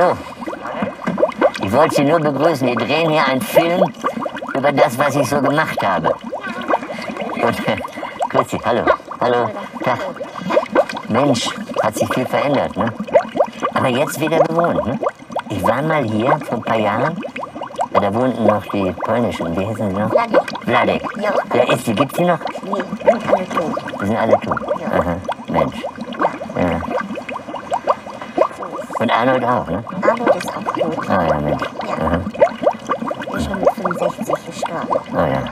Hallo. Ich wollte Sie nur begrüßen. Wir drehen hier einen Film über das, was ich so gemacht habe. Äh, grüß dich, hallo. Hallo, Tag. Mensch, hat sich viel verändert, ne? Aber jetzt wieder bewohnt, ne? Ich war mal hier vor ein paar Jahren. Ja, da wohnten noch die polnischen, wie hießen sie noch? Wladek. Wladek. Ja. Wer ist die? Gibt's die noch? Nee, sind alle tot. Die sind alle tot. Ja. Aha, Mensch. Ja. Und Arnold auch, ne? Arnold ist auch tot. Ah ja, Mensch. Ja. Aha. Ist schon mit 65 gestorben. Oh ja,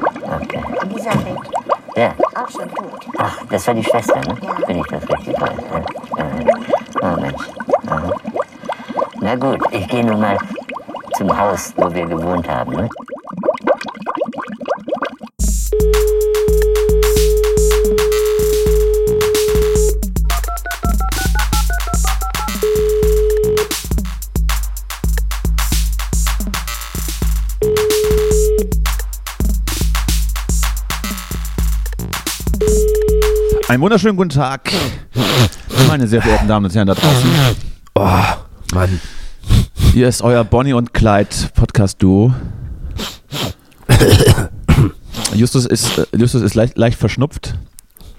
okay. Elisabeth, Ja. auch schon tot. Ach, das war die Schwester, ne? Ja. Wenn ich das richtig weiß. Ja. Ja. Oh Mensch. Aha. Na gut, ich gehe nun mal zum Haus, wo wir gewohnt haben, ne? Einen wunderschönen guten Tag, meine sehr verehrten Damen und Herren da draußen. Oh, Mann. Hier ist euer Bonnie und Clyde Podcast-Duo. Justus ist, äh, Justus ist leicht, leicht verschnupft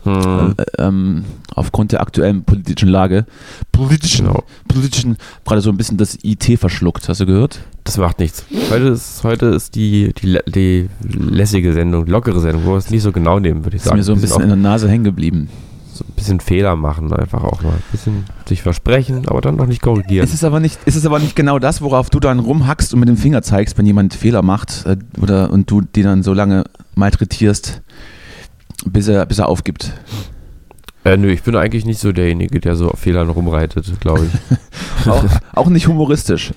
Hm. äh, ähm, aufgrund der aktuellen politischen Lage. Politischen, Genau. politischen, gerade so ein bisschen das IT verschluckt, hast du gehört? Das macht nichts. Heute ist, heute ist die, die, die lässige Sendung, die lockere Sendung, wo wir es nicht so genau nehmen, würde ich Ist sagen. mir so ein bisschen in der Nase hängen geblieben. so ein bisschen Fehler machen, einfach auch mal. Ein bisschen sich versprechen, aber dann noch nicht korrigieren. Ist es aber nicht, ist es aber nicht genau das, worauf du dann rumhackst und mit dem Finger zeigst, wenn jemand Fehler macht äh, oder und du die dann so lange malträtierst, bis er, bis er aufgibt. Äh, nö, ich bin eigentlich nicht so derjenige, der so auf Fehlern rumreitet, glaube ich. Auch, auch nicht humoristisch.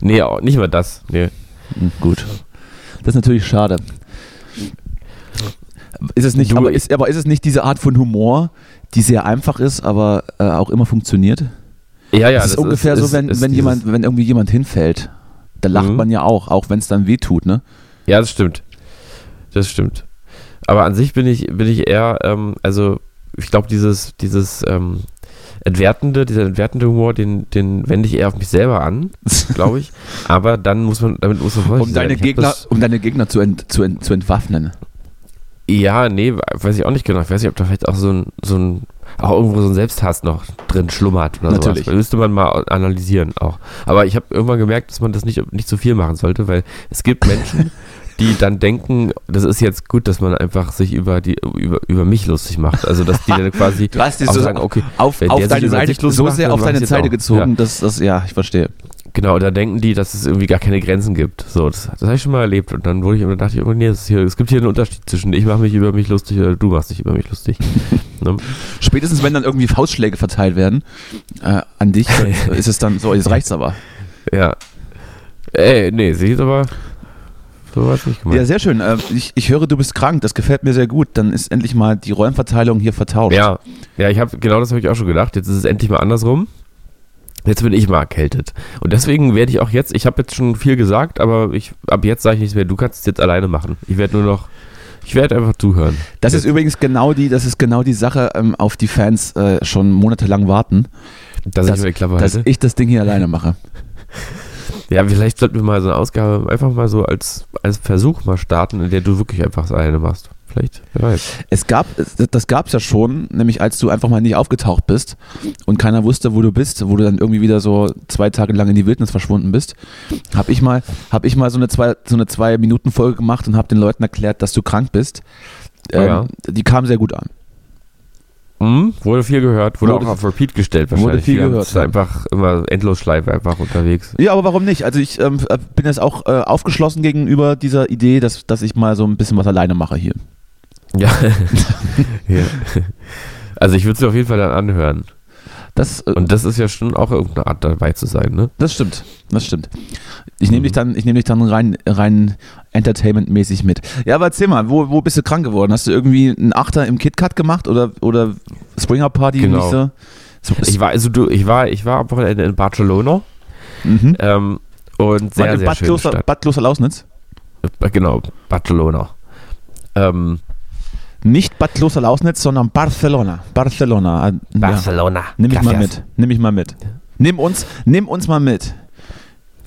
nee, auch, nicht mal das. Nee. Hm, Gut. Das ist natürlich schade. Ist es nicht, Du- aber, ist, aber ist es nicht diese Art von Humor, die sehr einfach ist, aber äh, auch immer funktioniert? Ja, ja, das ist ungefähr so, wenn, ist wenn jemand, wenn irgendwie jemand hinfällt. Da lacht Mhm. man ja auch, auch wenn es dann weh tut, ne? Ja, das stimmt. Das stimmt. Aber an sich bin ich, bin ich eher, ähm, also ich glaube, dieses, dieses ähm, entwertende, dieser entwertende Humor, den, den wende ich eher auf mich selber an, glaube ich. Aber dann muss man, damit muss man vorsichtig Um deine, sein. Gegner, Das, um deine Gegner zu, ent, zu, ent, zu entwaffnen. ja, nee, weiß ich auch nicht genau. Ich weiß nicht, ob da vielleicht auch so ein, so ein auch irgendwo so ein Selbsthass noch drin schlummert oder Natürlich. sowas. Müsste man mal analysieren auch. Aber ich habe irgendwann gemerkt, dass man das nicht, nicht zu viel machen sollte, weil es gibt Menschen, die dann denken, das ist jetzt gut, dass man einfach sich über die über, über mich lustig macht. Also dass die dann quasi Du hast auch so sagen, okay, auf, wenn auf deine Seite, so sehr auf deine Seite gezogen, Ja. dass das, ja, ich verstehe. genau, da denken die, dass es irgendwie gar keine Grenzen gibt. So, das, das habe ich schon mal erlebt. Und dann wurde ich, und dachte ich, oh nee, hier, es gibt hier einen Unterschied zwischen ich mache mich über mich lustig oder du machst dich über mich lustig. ne? Spätestens wenn dann irgendwie Faustschläge verteilt werden äh, an dich, ist es dann so, jetzt reicht's aber. Ja. Ey, nee, sieht aber so was nicht gemacht. Ja, sehr schön. Äh, ich, ich höre, du bist krank. Das gefällt mir sehr gut. Dann ist endlich mal die Rollenverteilung hier vertauscht. Ja, ja, ich habe genau das habe ich auch schon gedacht. Jetzt ist es endlich mal andersrum. Jetzt bin ich mal erkältet. Und deswegen werde ich auch jetzt, ich habe jetzt schon viel gesagt, aber ich ab jetzt sage ich nichts mehr. Du kannst es jetzt alleine machen. Ich werde nur noch, ich werde einfach zuhören. Das ist übrigens genau die, das ist genau die Sache, ähm, auf die Fans äh, schon monatelang warten, Dass dass- ich dass ich das Ding hier alleine mache. Ja, vielleicht sollten wir mal so eine Ausgabe einfach mal so als, als Versuch mal starten, in der du wirklich einfach das alleine machst. Vielleicht, wer weiß. Es gab, das gab es ja schon, nämlich als du einfach mal nicht aufgetaucht bist und keiner wusste, wo du bist, wo du dann irgendwie wieder so zwei Tage lang in die Wildnis verschwunden bist, habe ich mal, habe ich mal so eine zwei, so eine zwei Minuten Folge gemacht und habe den Leuten erklärt, dass du krank bist. Oh ja. Ähm, Die kam sehr gut an. Hm, wurde viel gehört, wurde, Wurde- auch auf Repeat gestellt wurde wahrscheinlich. viel Wir gehört, jetzt ja. einfach immer Endlosschleife einfach unterwegs. Ja, aber warum nicht? Also ich ähm, bin jetzt auch äh, aufgeschlossen gegenüber dieser Idee, dass, dass ich mal so ein bisschen was alleine mache hier. Ja. ja. Also ich würde es auf jeden Fall dann anhören. Das, äh, Und das ist ja schon auch irgendeine Art dabei zu sein, ne? das stimmt, das stimmt. Ich nehme Mhm. dich dann, ich nehme dich dann rein, rein entertainmentmäßig mit. Ja, aber erzähl mal, wo, wo bist du krank geworden? Hast du irgendwie einen Achter im KitKat gemacht oder, oder Springer Party? Genau. nicht so? Ich war, also du, ich war, ich war am Wochenende in Barcelona mhm. ähm, und sehr, War in sehr Bad schöne Kloster. Bad Kloster-Lausnitz? Äh, Genau, Barcelona. Ähm, Nicht Bad Kloster-Lausnitz, sondern Barcelona. Barcelona. Ah, Ja. Barcelona. Nimm mich mal mit. Nimm mich mal mit. Nimm uns, nimm uns mal mit.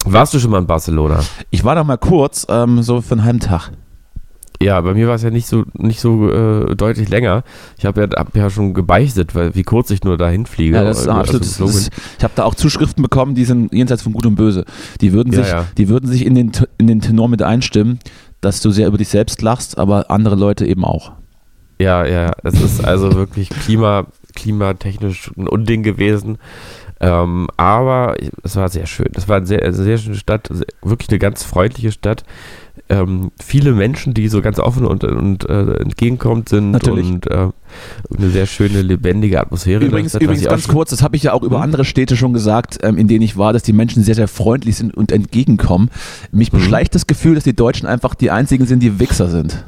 Warst du schon mal in Barcelona? Ich war da mal kurz, ähm, so für einen halben Tag. Ja, bei mir war es ja nicht so nicht so äh, deutlich länger. Ich habe ja, hab ja schon gebeichtet, weil wie kurz ich nur dahin fliege. Ja, das ist Also absolut. das Das ist, ich habe da auch Zuschriften bekommen, die sind jenseits von Gut und Böse. Die würden Ja, sich, ja. die würden sich in den, in den Tenor mit einstimmen, dass du sehr über dich selbst lachst, aber andere Leute eben auch. Ja, ja, es ist also wirklich Klima, klimatechnisch ein Unding gewesen. Ähm, aber es war sehr schön. Es war eine sehr, eine sehr schöne Stadt, wirklich eine ganz freundliche Stadt. Ähm, viele Menschen, die so ganz offen und, und äh, entgegenkommend sind Natürlich. und äh, eine sehr schöne, lebendige Atmosphäre. Übrigens, Stadt, übrigens ganz kurz, das habe ich ja auch über Hm? andere Städte schon gesagt, ähm, in denen ich war, dass die Menschen sehr, sehr freundlich sind und entgegenkommen. Mich Mhm. beschleicht das Gefühl, dass die Deutschen einfach die einzigen sind, die Wichser sind.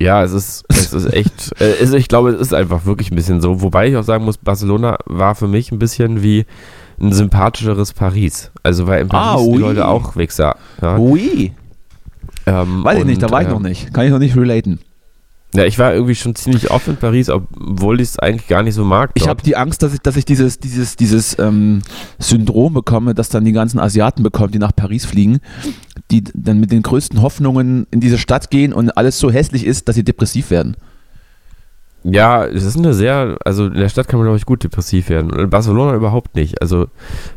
Ja, es ist, es ist echt, äh, es, ich glaube, es ist einfach wirklich ein bisschen so. Wobei ich auch sagen muss, Barcelona war für mich ein bisschen wie ein sympathischeres Paris. Also weil in Ah, Paris die oui. Leute auch Wichser. Ja? Ui, Ähm, weiß ich nicht, da war ich äh, noch nicht. Kann ich noch nicht relaten. Ja, ich war irgendwie schon ziemlich oft in Paris, obwohl ich es eigentlich gar nicht so mag. Ich dort. habe die Angst, dass ich, dass ich dieses, dieses, dieses ähm, Syndrom bekomme, dass dann die ganzen Asiaten bekommen, die nach Paris fliegen, die dann mit den größten Hoffnungen in diese Stadt gehen und alles so hässlich ist, dass sie depressiv werden. Ja, es ist eine sehr, also in der Stadt kann man, glaube ich, gut depressiv werden. Und in Barcelona überhaupt nicht. Also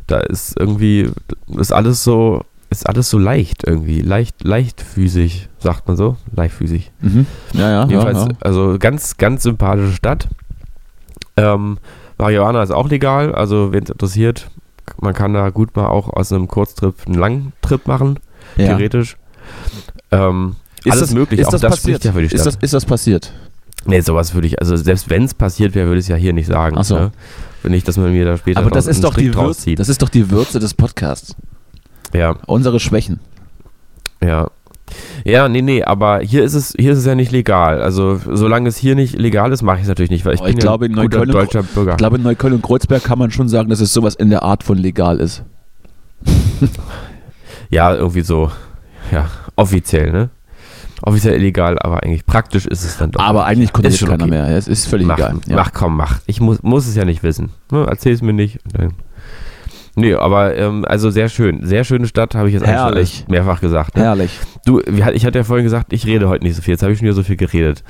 da ist irgendwie, ist alles so, ist alles so leicht irgendwie. Leicht, leichtfüßig, sagt man so. Leichtfüßig. Mhm. Ja, ja. Jedenfalls, ja, ja. also ganz, ganz sympathische Stadt. Ähm, Marihuana ist auch legal, also wen es interessiert, man kann da gut mal auch aus einem Kurztrip einen Langtrip machen, Ja. theoretisch. Ähm, alles das, möglich, ist auch das, das passiert? spricht ja für die Stadt. ist, das, ist das passiert? nee, sowas würde ich, also selbst wenn es passiert wäre, würde ich es ja hier nicht sagen. Ach so. Ne? Wenn nicht, dass man mir da später Aber das ist, doch die Strick draus Würze, das ist doch die Würze des Podcasts. Ja, Unsere Schwächen. ja. Ja, nee, nee, aber hier ist es, hier ist es ja nicht legal. Also solange es hier nicht legal ist, mache ich es natürlich nicht, weil ich Oh, bin ich ja glaube, in ein guter Neukölln- deutscher Bürger. Ich glaube, in Neukölln und Kreuzberg kann man schon sagen, dass es sowas in der Art von legal ist. Ja, irgendwie so. Ja, offiziell, ne? Offiziell illegal, aber eigentlich praktisch ist es dann doch. Aber eigentlich Ist kontrolliert schon keiner okay. mehr. Es ist völlig mach, egal. Ja. mach, komm, mach. Ich muss, muss es ja nicht wissen. Ne? Erzähl es mir nicht. Dann- Nee, aber ähm, also sehr schön. Sehr schöne Stadt, habe ich jetzt eigentlich mehrfach gesagt. Ne? Herrlich. Du, ich hatte ja vorhin gesagt, ich rede heute nicht so viel. Jetzt habe ich schon wieder so viel geredet.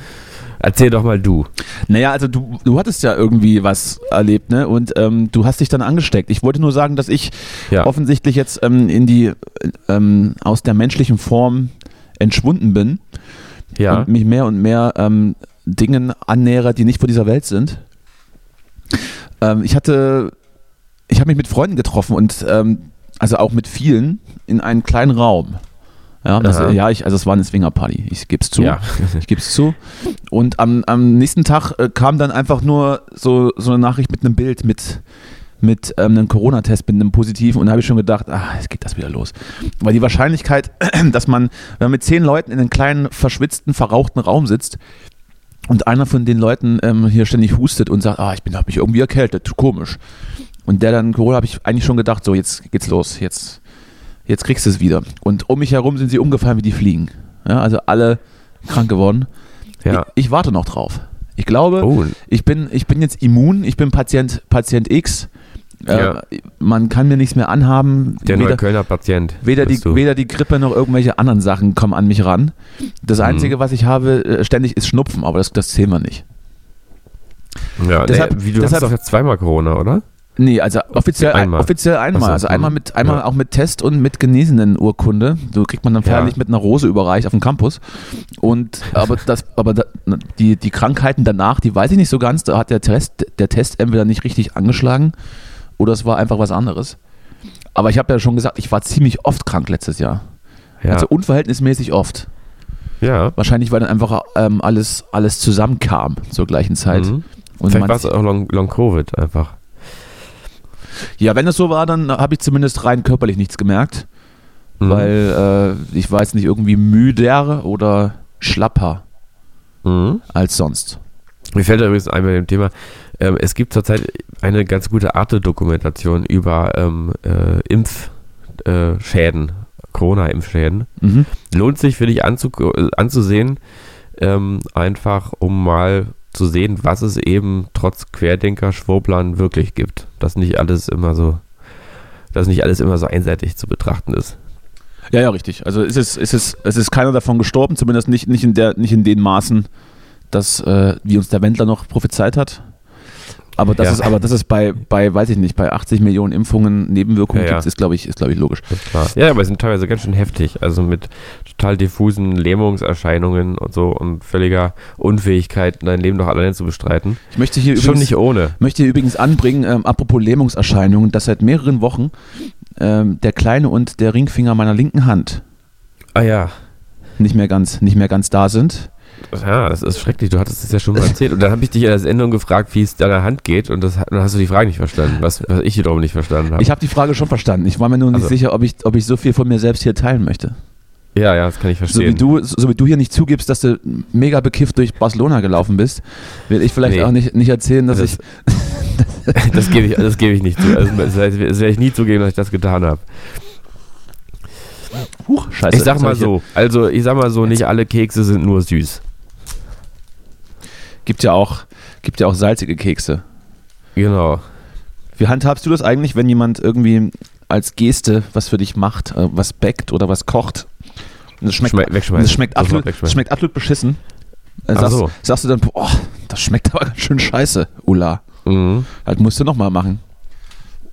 Erzähl doch mal du. Naja, also du, du hattest ja irgendwie was erlebt, ne? Und ähm, du hast dich dann angesteckt. Ich wollte nur sagen, dass ich Ja. offensichtlich jetzt ähm, in die ähm, aus der menschlichen Form entschwunden bin Ja. und mich mehr und mehr ähm, Dingen annähere, die nicht von dieser Welt sind. Ähm, ich hatte, ich habe mich mit Freunden getroffen und ähm, also auch mit vielen in einem kleinen Raum. Ja, das, ja ich, also es war eine Swingerparty, ich gebe es zu. Ja. Ich gebe es zu. Und am, am nächsten Tag äh, kam dann einfach nur so, so eine Nachricht mit einem Bild, mit, mit ähm, einem Corona-Test, mit einem positiven. Und da habe ich schon gedacht, ah, jetzt geht das wieder los. Weil die Wahrscheinlichkeit, dass man, wenn man mit zehn Leuten in einem kleinen, verschwitzten, verrauchten Raum sitzt und einer von den Leuten ähm, hier ständig hustet und sagt, ah, ich bin, habe mich irgendwie erkältet, komisch. Und der dann Corona, habe ich eigentlich schon gedacht, so, jetzt geht's los, jetzt, jetzt kriegst du es wieder. Und um mich herum sind sie umgefallen wie die Fliegen. Ja, also alle krank geworden. Ja. Ich, ich warte noch drauf. Ich glaube, Oh, ich, bin, ich bin jetzt immun, ich bin Patient, Patient X. Äh, Ja. Man kann mir nichts mehr anhaben. der weder, Neuköllner Patient. weder, die, du. weder die Grippe noch irgendwelche anderen Sachen kommen an mich ran. Das Mhm. Einzige, was ich habe, äh, ständig ist Schnupfen, aber das, das zählen wir nicht. Ja, Deshalb- nee, wie, du deshalb- hast doch jetzt zweimal Corona, oder? Nee, also offiziell Einmal. Offiziell einmal. Ach so, also einmal hm. mit einmal Ja. auch mit Test und mit genesenen Urkunde. So kriegt man dann Ja. feierlich mit einer Rose überreicht auf dem Campus. Und aber das, aber da, die, die Krankheiten danach, die weiß ich nicht so ganz. Da hat der Test, der Test entweder nicht richtig angeschlagen oder es war einfach was anderes. Aber ich habe ja schon gesagt, ich war ziemlich oft krank letztes Jahr. Ja. Also unverhältnismäßig oft. ja. Wahrscheinlich, weil dann einfach ähm, alles, alles zusammenkam zur gleichen Zeit. Mhm. Und Vielleicht war es auch Long, Long Covid einfach. Ja, wenn es so war, dann habe ich zumindest rein körperlich nichts gemerkt, Mhm. weil äh, ich war jetzt nicht irgendwie müder oder schlapper Mhm. als sonst. Mir fällt übrigens ein bei dem Thema, ähm, es gibt zurzeit eine ganz gute Arte-Dokumentation über ähm, äh, Impfschäden, äh, Schäden, Corona-Impfschäden. Mhm. Lohnt sich, finde ich, anzu äh, anzusehen, ähm, einfach um mal zu sehen, was es eben trotz Querdenker-Schwurblern wirklich gibt. Dass nicht alles immer so dass nicht alles immer so einseitig zu betrachten ist. Ja, ja, richtig. Also es ist, es ist, es ist keiner davon gestorben, zumindest nicht, nicht, in, der, nicht in den Maßen, dass, äh, wie uns der Wendler noch prophezeit hat. Aber das Ja. ist, aber das ist bei, bei, weiß ich nicht, bei 80 Millionen Impfungen Nebenwirkungen Ja, ja. gibt, ist, glaube ich, ist, glaube ich, logisch. Ja, aber es sind teilweise ganz schön heftig. Also mit total diffusen Lähmungserscheinungen und so und völliger Unfähigkeit, dein Leben noch alleine zu bestreiten. Ich möchte hier Schon übrigens, nicht ohne. möchte hier übrigens anbringen, ähm, apropos Lähmungserscheinungen, dass seit mehreren Wochen ähm, der kleine und der Ringfinger meiner linken Hand Ah ja. nicht mehr ganz, nicht mehr ganz da sind. Ja, das ist schrecklich. Du hattest es ja schon mal erzählt. Und dann habe ich dich in der Sendung gefragt, wie es deiner Hand geht. Und das, dann hast du die Frage nicht verstanden, was, was ich wiederum nicht verstanden habe. Ich habe die Frage schon verstanden. Ich war mir nur nicht Also- sicher, ob ich, ob ich so viel von mir selbst hier teilen möchte. Ja, ja, das kann ich So wie, verstehen. du, so wie du hier nicht zugibst, dass du mega bekifft durch Barcelona gelaufen bist, will ich vielleicht Nee. auch nicht, nicht erzählen, dass Das- ich. das gebe ich, das gebe ich nicht zu. Also, das werde ich nie zugeben, dass ich das getan habe. Huch, scheiße. Ich sag mal so, also ich sag mal so, nicht alle Kekse sind nur süß. Gibt ja auch, gibt ja auch salzige Kekse. Genau. Wie handhabst du das eigentlich, wenn jemand irgendwie als Geste was für dich macht, äh, was backt oder was kocht? Und es schmeckt, Schme es schmeckt, absolut, wegschmeißen. es schmeckt absolut beschissen. Äh, sagst, so. sagst du dann, boah, das schmeckt aber ganz schön scheiße, Ulla. Mhm. Das musst du nochmal machen.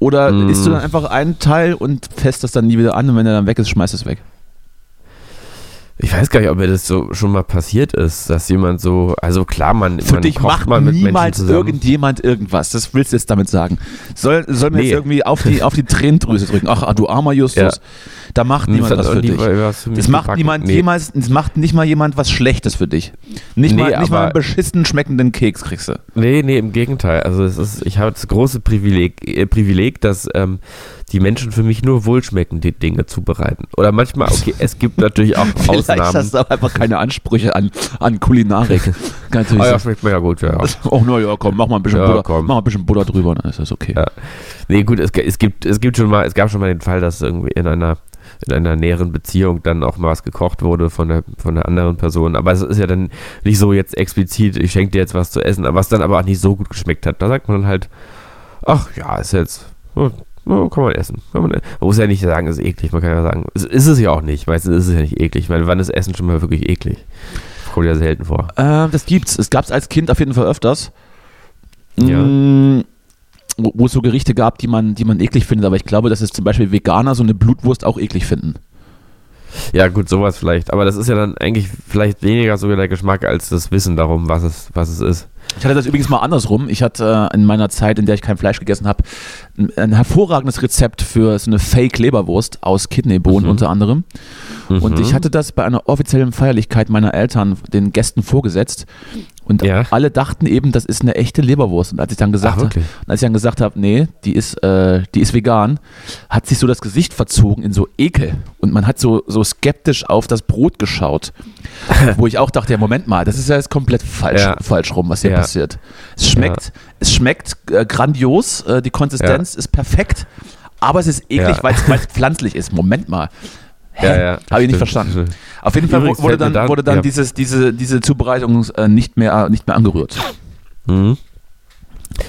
Oder Mm. isst du dann einfach einen Teil und fässt das dann nie wieder an und wenn er dann weg ist, schmeißt es weg. Ich weiß gar nicht, ob mir das so schon mal passiert ist, dass jemand so, also klar, man, Für man dich macht mal mit niemals irgendjemand irgendwas. Das willst du jetzt damit sagen. Soll, soll mir Nee. jetzt irgendwie auf die, auf die Tränendrüse drücken. Ach, ah, du armer Justus. Da macht niemand das was für dich. was für Das macht gebacken. niemand Nee. jemals, das macht nicht mal jemand was Schlechtes für dich. Nicht, Nee, mal, nicht mal einen beschissen schmeckenden Keks kriegst du. Nee, nee, im Gegenteil. Also es ist, ich habe das große Privileg, äh, Privileg dass ähm, die Menschen für mich nur wohlschmeckende Dinge zubereiten. Oder manchmal, okay, es gibt natürlich auch Vielleicht Ausnahmen. hast du auch einfach keine Ansprüche an, an Kulinarik. Kann natürlich Ah ja, schmeckt mir ja gut, ja. Oh, na ja, komm, mach mal ein bisschen, Ja, Butter, komm. mach mal ein bisschen Butter drüber, dann ist das okay. Ja. Nee, gut, es, es gibt, es gibt schon mal, es gab schon mal den Fall, dass irgendwie in einer in einer näheren Beziehung dann auch mal was gekocht wurde von der, von der anderen Person. Aber es ist ja dann nicht so jetzt explizit, ich schenke dir jetzt was zu essen, was dann aber auch nicht so gut geschmeckt hat. Da sagt man dann halt, ach ja, ist jetzt, oh, kann man essen. Kann man, man muss ja nicht sagen, ist eklig. Man kann ja sagen, es ist es ja auch nicht. Meistens ist es ja nicht eklig. Meine, wann ist Essen schon mal wirklich eklig? Kommt ja selten vor. Äh, das gibt's. Es gab's als Kind auf jeden Fall öfters. Ja. Mm, Wo, wo es so Gerichte gab, die man, die man eklig findet. Aber ich glaube, dass es zum Beispiel Veganer so eine Blutwurst auch eklig finden. Ja, gut, sowas vielleicht. Aber das ist ja dann eigentlich vielleicht weniger sogar der Geschmack als das Wissen darum, was es, was es ist. Ich hatte das übrigens mal andersrum. Ich hatte äh, in meiner Zeit, in der ich kein Fleisch gegessen habe, ein, hervorragendes Rezept für so eine Fake-Leberwurst aus Kidneybohnen Mhm. unter anderem. Und Mhm. ich hatte das bei einer offiziellen Feierlichkeit meiner Eltern den Gästen vorgesetzt. Und Ja. alle dachten eben, das ist eine echte Leberwurst. Und als ich dann gesagt, habe, als ich dann gesagt habe, nee, die ist, äh, die ist vegan, hat sich so das Gesicht verzogen in so Ekel. Und man hat so, so skeptisch auf das Brot geschaut. wo ich auch dachte, ja, Moment mal, das ist ja jetzt komplett falsch, Ja. falsch rum, was hier Ja. passiert. Es schmeckt, es schmeckt äh, grandios, äh, die Konsistenz ist perfekt, aber es ist eklig, weil es pflanzlich ist. Moment mal. Hä? Ja, ja, Habe ich nicht verstanden. Auf jeden Fall Übrigens wurde dann, da- wurde dann ja. dieses, diese, diese Zubereitung äh, nicht, mehr, nicht mehr angerührt. Mhm.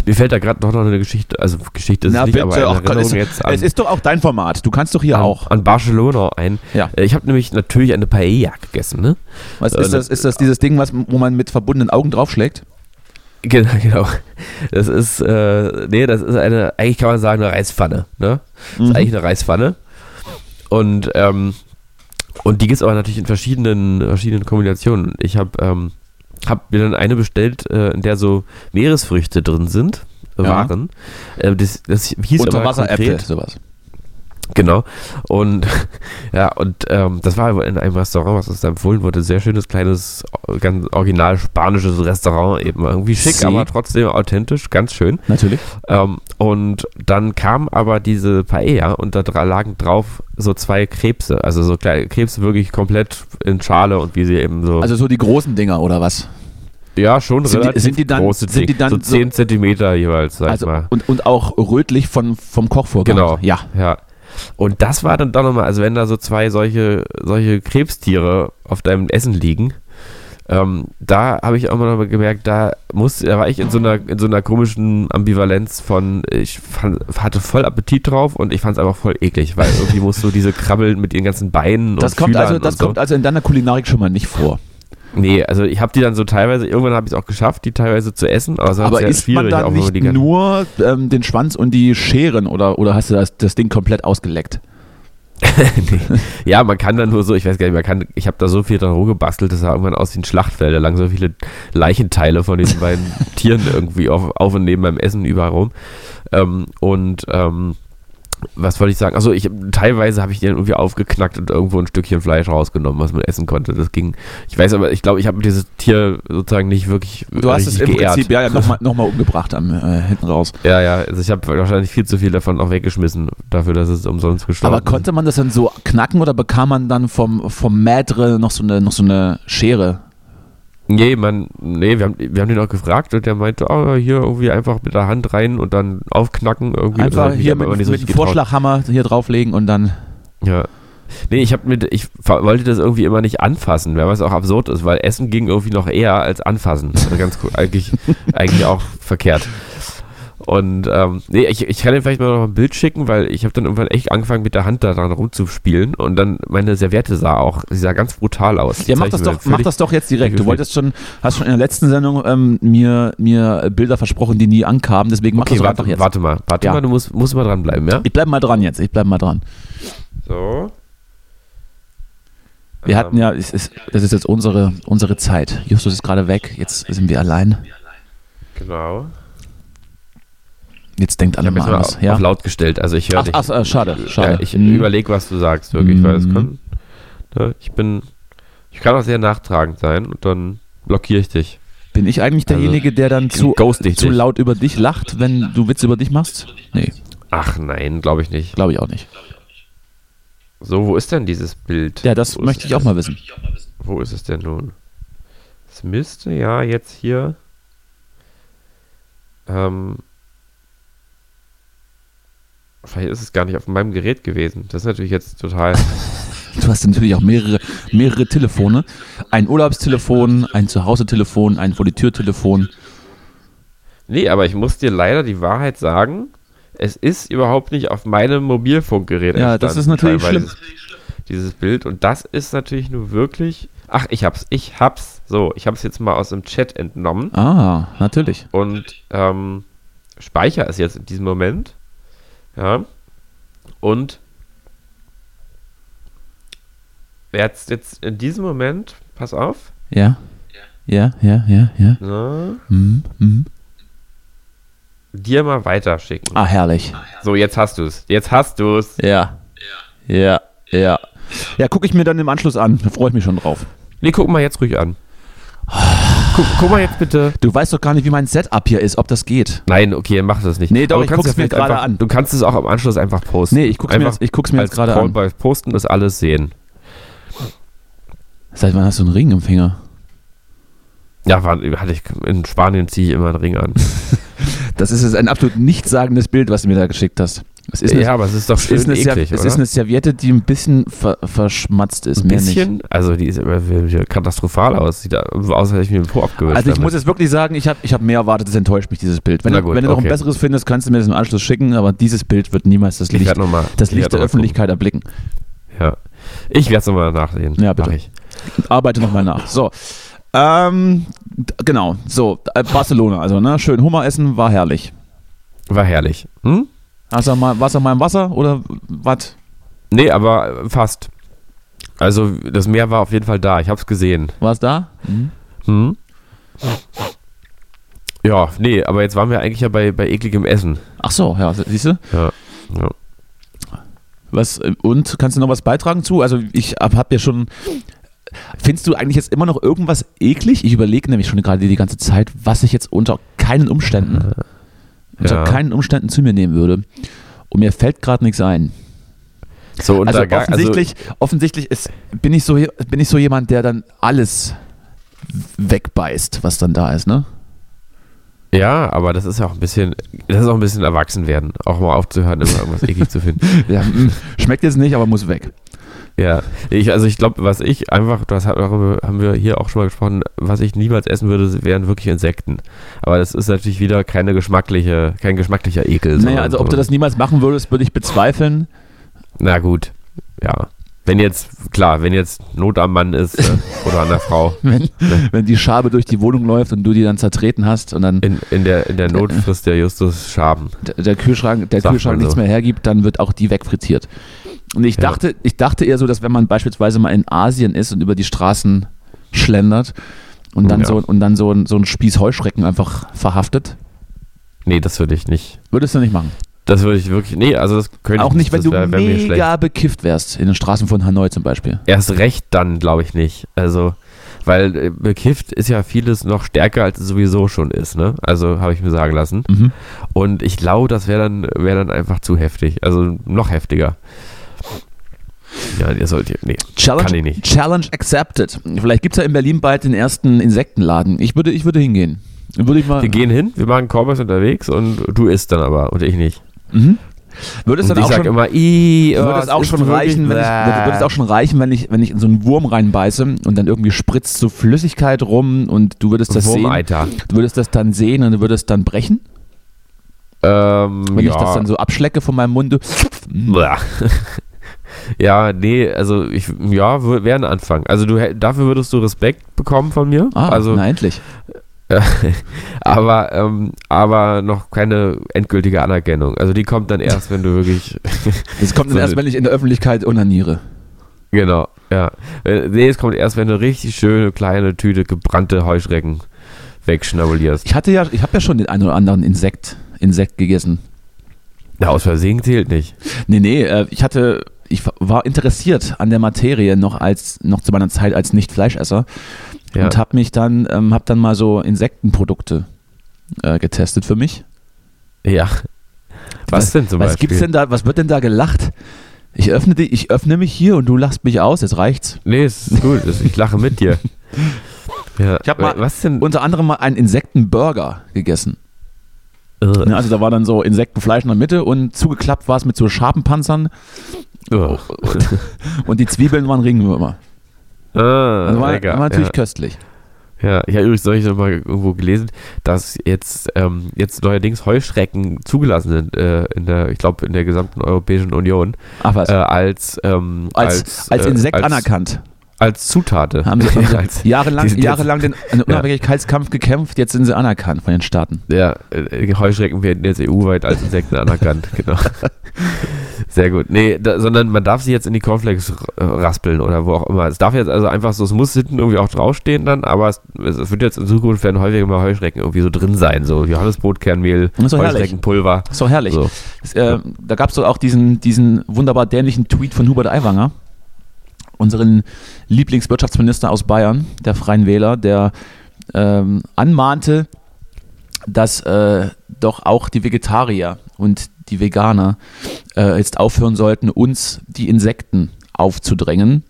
Mir fällt da gerade noch eine Geschichte, also Geschichte ist es nicht, aber eine Erinnerung es, jetzt an, es ist doch auch dein Format. Du kannst doch hier an, auch. an Barcelona ein. Ja. Äh, Ich habe nämlich natürlich eine Paella gegessen, ne? Was äh, ist das? Ist das dieses Ding, was, wo man mit verbundenen Augen draufschlägt? Genau, genau. Das ist, äh, nee, das ist eine, eigentlich kann man sagen, eine Reispfanne, ne? Das Mhm. ist eigentlich eine Reispfanne. Und, ähm, und die gibt es aber natürlich in verschiedenen, verschiedenen Kombinationen. Ich habe ähm, hab mir dann eine bestellt, äh, in der so Meeresfrüchte drin sind, Ja. waren. Äh, das, das hieß Unter aber Wasseräpfel, konkret, sowas. Genau. Und ja, und ähm, das war in einem Restaurant, was uns da empfohlen wurde. Sehr schönes, kleines, ganz original spanisches Restaurant. Eben irgendwie schick, Sie. aber trotzdem authentisch, ganz schön. Natürlich. Ähm, und dann kam aber diese Paella und da lagen drauf so zwei Krebse. Also so kleine Krebse wirklich komplett in Schale und wie sie eben so. Also so die großen Dinger oder was? ja, schon sind die- relativ sind die dann- große sind die dann so so- 10 Zentimeter jeweils, sag Also, ich mal. und, und auch rötlich von, vom Kochvorgang. Genau. Ja. Ja. Und das war dann doch nochmal, also wenn da so zwei solche, solche Krebstiere auf deinem Essen liegen, ähm, da habe ich auch mal noch gemerkt, da muss, da war ich in so einer, in so einer komischen Ambivalenz von, ich fand, hatte voll Appetit drauf und ich fand es einfach voll eklig, weil irgendwie musst du diese Krabbeln mit ihren ganzen Beinen Das und kommt Fühlern also, das so. kommt also in deiner Kulinarik schon mal nicht vor. Nee, also ich habe die dann so teilweise, irgendwann habe ich es auch geschafft, die teilweise zu essen, aber es war Aber sehr isst man dann auch nicht die nur ähm, den Schwanz und die Scheren oder, oder hast du das, das Ding komplett ausgeleckt? nee. Ja, man kann dann nur so, ich weiß gar nicht, man kann, ich habe da so viel dran rumgebastelt, das sah irgendwann aus wie ein Schlachtfeld, da lagen so viele Leichenteile von diesen beiden Tieren irgendwie auf, auf und neben beim Essen überall rum. Ähm, und ähm, was wollte ich sagen? Also ich teilweise habe ich den irgendwie aufgeknackt und irgendwo ein Stückchen Fleisch rausgenommen, was man essen konnte. Das ging. Ich weiß aber, ich glaube, ich habe dieses Tier sozusagen nicht wirklich Du hast es im geehrt. Prinzip ja, ja nochmal noch mal umgebracht am, äh, hinten raus. Ja, ja, also ich habe wahrscheinlich viel zu viel davon auch weggeschmissen, dafür, dass es umsonst gestorben Aber konnte man das dann so knacken oder bekam man dann vom, vom Maître noch so eine, noch so eine Schere? Nee, man, nee, wir haben, wir haben den auch gefragt und der meinte, oh, hier irgendwie einfach mit der Hand rein und dann aufknacken irgendwie. Einfach ich hier mit, so mit dem. Vorschlaghammer hier drauflegen und dann. Ja. Nee, ich habe mit, ich wollte das irgendwie immer nicht anfassen, wer was auch absurd ist, weil Essen ging irgendwie noch eher als anfassen. Also ganz cool, eigentlich, eigentlich auch verkehrt. Und ähm, nee, ich, ich kann dir vielleicht mal noch ein Bild schicken, weil ich habe dann irgendwann echt angefangen mit der Hand da dran rumzuspielen und dann meine Serviette sah auch, sie sah ganz brutal aus. Ja, mach das, doch, mach das doch jetzt direkt. Du wolltest schon, hast schon in der letzten Sendung ähm, mir, mir Bilder versprochen, die nie ankamen, deswegen mach Okay, das doch warte, einfach jetzt. warte mal, warte Ja. mal, du musst, musst mal dranbleiben, ja? Ich bleib mal dran jetzt, ich bleib mal dran. So. Wir hatten ja, es ist, das ist jetzt unsere, unsere Zeit. Justus ist gerade weg, jetzt sind wir allein. Genau. Jetzt denkt Ich alle habe mal anders. auf, Ja? auf laut gestellt, also ich höre Ach, dich. ach, äh, schade, schade. Ja, ich Hm. überlege, was du sagst, wirklich, weil es Mhm. kann, ne, ich bin, ich kann auch sehr nachtragend sein und dann blockiere ich dich. Bin ich eigentlich Also, derjenige, der dann zu, ich zu dich. laut über dich lacht, wenn du Witze über dich machst? Nee, Ach nein, glaube ich nicht. glaube ich auch nicht. So, wo ist denn dieses Bild? Ja, das wo möchte ich auch mal wissen. Wo ist es denn nun? Es müsste ja jetzt hier. Ähm, vielleicht ist es gar nicht auf meinem Gerät gewesen. Das ist natürlich jetzt total. Du hast natürlich auch mehrere, mehrere Telefone. Ein Urlaubstelefon, ein Zuhause-Telefon, ein vor die Tür-Telefon. Nee, aber ich muss dir leider die Wahrheit sagen. Es ist überhaupt nicht auf meinem Mobilfunkgerät. Ja, das ist natürlich schlimm. Dieses, dieses Bild. Und das ist natürlich nur wirklich. Ach, ich hab's. Ich hab's. So, ich hab's jetzt mal aus dem Chat entnommen. Ah, natürlich. Und ähm, speicher es jetzt in diesem Moment. Ja. Und jetzt, jetzt in diesem Moment, pass auf. Ja. Ja, ja, ja, ja. So, Mhm. Mhm. dir mal weiterschicken. Ah, herrlich. So, jetzt hast du es. Jetzt hast du es. Ja. Ja, ja. Ja, gucke ich mir dann im Anschluss an. Da freue ich mich schon drauf. Nee, guck mal jetzt ruhig an. Guck, guck mal jetzt bitte. Du weißt doch gar nicht, wie mein Setup hier ist, ob das geht. Nein, okay, mach das nicht. Nee, doch, Aber du ich kannst guck's mir gerade an. Du kannst es auch am Anschluss einfach posten. Nee, ich guck's mir Einfach jetzt, ich guck's mir jetzt als gerade an. bei Posten das alles sehen. Seit wann hast du einen Ring im Finger? Ja, war, hatte ich, in Spanien ziehe ich immer einen Ring an. Das ist jetzt ein absolut nichtssagendes Bild, was du mir da geschickt hast. Es ist eine, ja, aber es ist doch schön ist eine, eklig, es ist eine Serviette, die ein bisschen ver verschmatzt ist. Ein mehr nicht. bisschen, also die wieder katraphal aus. Sieht aus, als hätte ich mir den Po abgewischt. Also ich damit. muss jetzt wirklich sagen, ich habe ich hab mehr erwartet, das enttäuscht mich, dieses Bild. Wenn, gut, wenn du noch ein besseres findest, kannst du mir das im Anschluss schicken, aber dieses Bild wird niemals das ich Licht, nochmal. das Licht der Öffentlichkeit erblicken. Ja. Ich werde es nochmal nachsehen. Ja, bitte. Mach ich. Arbeite nochmal nach. So. Ähm, genau, so, äh, Barcelona, also, ne, schön Hummer essen, war herrlich. War herrlich. Hm? Hast du mal Wasser mal im Wasser oder was? Nee, aber fast. Also das Meer war auf jeden Fall da. Ich habe es gesehen. War es da? Hm? Ja, nee, aber jetzt waren wir eigentlich ja bei, bei ekligem Essen. Ach so, ja, siehst du? Ja. ja. Was, äh, und kannst du noch was beitragen zu? Also ich habe hab ja schon. Findest du eigentlich jetzt immer noch irgendwas eklig? Ich überlege nämlich schon gerade die ganze Zeit, was ich jetzt unter keinen Umständen, unter Ja. keinen Umständen zu mir nehmen würde. Und mir fällt gerade nichts ein. So, und Also da gar, offensichtlich, offensichtlich ist, bin, ich so, bin ich so jemand, der dann alles wegbeißt, was dann da ist, ne? Also, ja, aber das ist ja auch ein bisschen, das ist auch ein bisschen erwachsen werden. Auch mal aufzuhören, immer irgendwas eklig zu finden. Ja, mm, schmeckt jetzt nicht, aber muss weg. Ja, ich, also ich glaube, was ich einfach, das darüber haben wir hier auch schon mal gesprochen, was ich niemals essen würde, wären wirklich Insekten. Aber das ist natürlich wieder keine geschmackliche, kein geschmacklicher Ekel. Naja, also ob du das niemals machen würdest, würde ich bezweifeln. Na gut, ja. Wenn jetzt, klar, wenn jetzt Not am Mann ist äh, oder an der Frau, Wenn, wenn die Schabe durch die Wohnung läuft und du die dann zertreten hast und dann in, in, der, in der Not frisst der Justus Schaben. der, der Kühlschrank, der Kühlschrank man nichts so. mehr hergibt, dann wird auch die wegfrittiert. Und ich Ja. dachte, ich dachte eher so, dass wenn man beispielsweise mal in Asien ist und über die Straßen schlendert und dann Ja. so und dann so, ein- so einen Spieß Heuschrecken einfach verhaftet, Nee, das würde ich nicht. würdest du nicht machen. Das würde ich wirklich, nee, also das könnte Auch ich nicht, wenn das du wär- wär schlecht. mega bekifft wärst in den Straßen von Hanoi zum Beispiel. Erst recht dann, glaube ich nicht. Also, weil äh, bekifft ist ja vieles noch stärker, als es sowieso schon ist, ne? Also, habe ich mir sagen lassen. Mhm. Und ich glaube, das wäre dann, wär dann einfach zu heftig. Also, noch heftiger. Ja, ihr sollt, nee, kann ich Challenge, nicht. Challenge accepted. Vielleicht gibt es ja in Berlin bald den ersten Insektenladen. Ich würde, ich würde hingehen. Würde ich mal. Wir gehen hin, wir machen Korbis unterwegs und du isst dann aber und ich nicht. Mhm. Würde es dann ich auch schon, immer, ii, oh, würde es das auch schon reichen, wenn ich, würde, es auch schon reichen, wenn ich, wenn ich in so einen Wurm reinbeiße und dann irgendwie spritzt so Flüssigkeit rum und du würdest das sehen. Wurmeiter. Du würdest das dann sehen und du würdest dann brechen, Ähm, wenn ja. ich das dann so abschlecke von meinem Mund. Ja, nee, also ich, ja, wäre ein Anfang. Also du, dafür würdest du Respekt bekommen von mir. ah, also, na endlich. aber, ähm, aber noch keine endgültige Anerkennung. Also die kommt dann erst, wenn du wirklich, Das kommt dann So erst, eine- wenn ich in der Öffentlichkeit onaniere. genau, ja. Äh, Nee, es kommt erst, wenn du richtig schöne kleine Tüte gebrannte Heuschrecken wegschnabulierst. Ich hatte ja, ich habe ja schon den einen oder anderen Insekt, Insekt gegessen. Ja, aus Versehen zählt nicht. Nee, nee, äh, ich hatte, ich war interessiert an der Materie noch als, noch zu meiner Zeit als Nicht-Fleischesser Ja. und habe mich dann, ähm, habe dann mal so Insektenprodukte äh, getestet für mich. ja. Was, denn zum was Beispiel? gibt's denn da, was wird denn da gelacht? Ich öffne, die, ich öffne mich hier und du lachst mich aus, jetzt reicht's. Nee, ist gut. Ich lache mit dir. Ja. Ich hab mal- was denn? Unter anderem mal einen Insektenburger gegessen. Irre. Ne, also da war dann so Insektenfleisch in der Mitte und zugeklappt war es mit so Schabenpanzern Oh. und die Zwiebeln waren Regenwürmer. Ah, Also war, lecker. war natürlich ja. köstlich. Ja, ich habe übrigens neulich noch mal irgendwo gelesen, dass jetzt, ähm, jetzt neuerdings Heuschrecken zugelassen sind äh, in der, ich glaube, in der gesamten Europäischen Union Ach was. äh, als, ähm, als, als äh, Insekt als, anerkannt. Als Zutate. Haben sie, haben sie als, jahrelang, jahrelang den einen Unabhängigkeitskampf gekämpft, jetzt sind sie anerkannt von den Staaten. ja, äh, Heuschrecken werden jetzt EU-weit als Insekten anerkannt, genau. Sehr gut. Nee, da, sondern man darf sie jetzt in die Cornflakes äh, raspeln oder wo auch immer. Es darf jetzt also einfach so, es muss hinten irgendwie auch draufstehen dann, aber es, es wird jetzt in Zukunft werden häufiger mal Heuschrecken irgendwie so drin sein, so Johannesbrotkernmehl. Heuschreckenpulver. Doch herrlich. So. Das, äh, da gab es doch auch diesen, diesen wunderbar dämlichen Tweet von Hubert Aiwanger, unseren Lieblingswirtschaftsminister aus Bayern, der Freien Wähler, der ähm, anmahnte, dass äh, doch auch die Vegetarier und die Veganer äh, jetzt aufhören sollten, uns die Insekten aufzudrängen.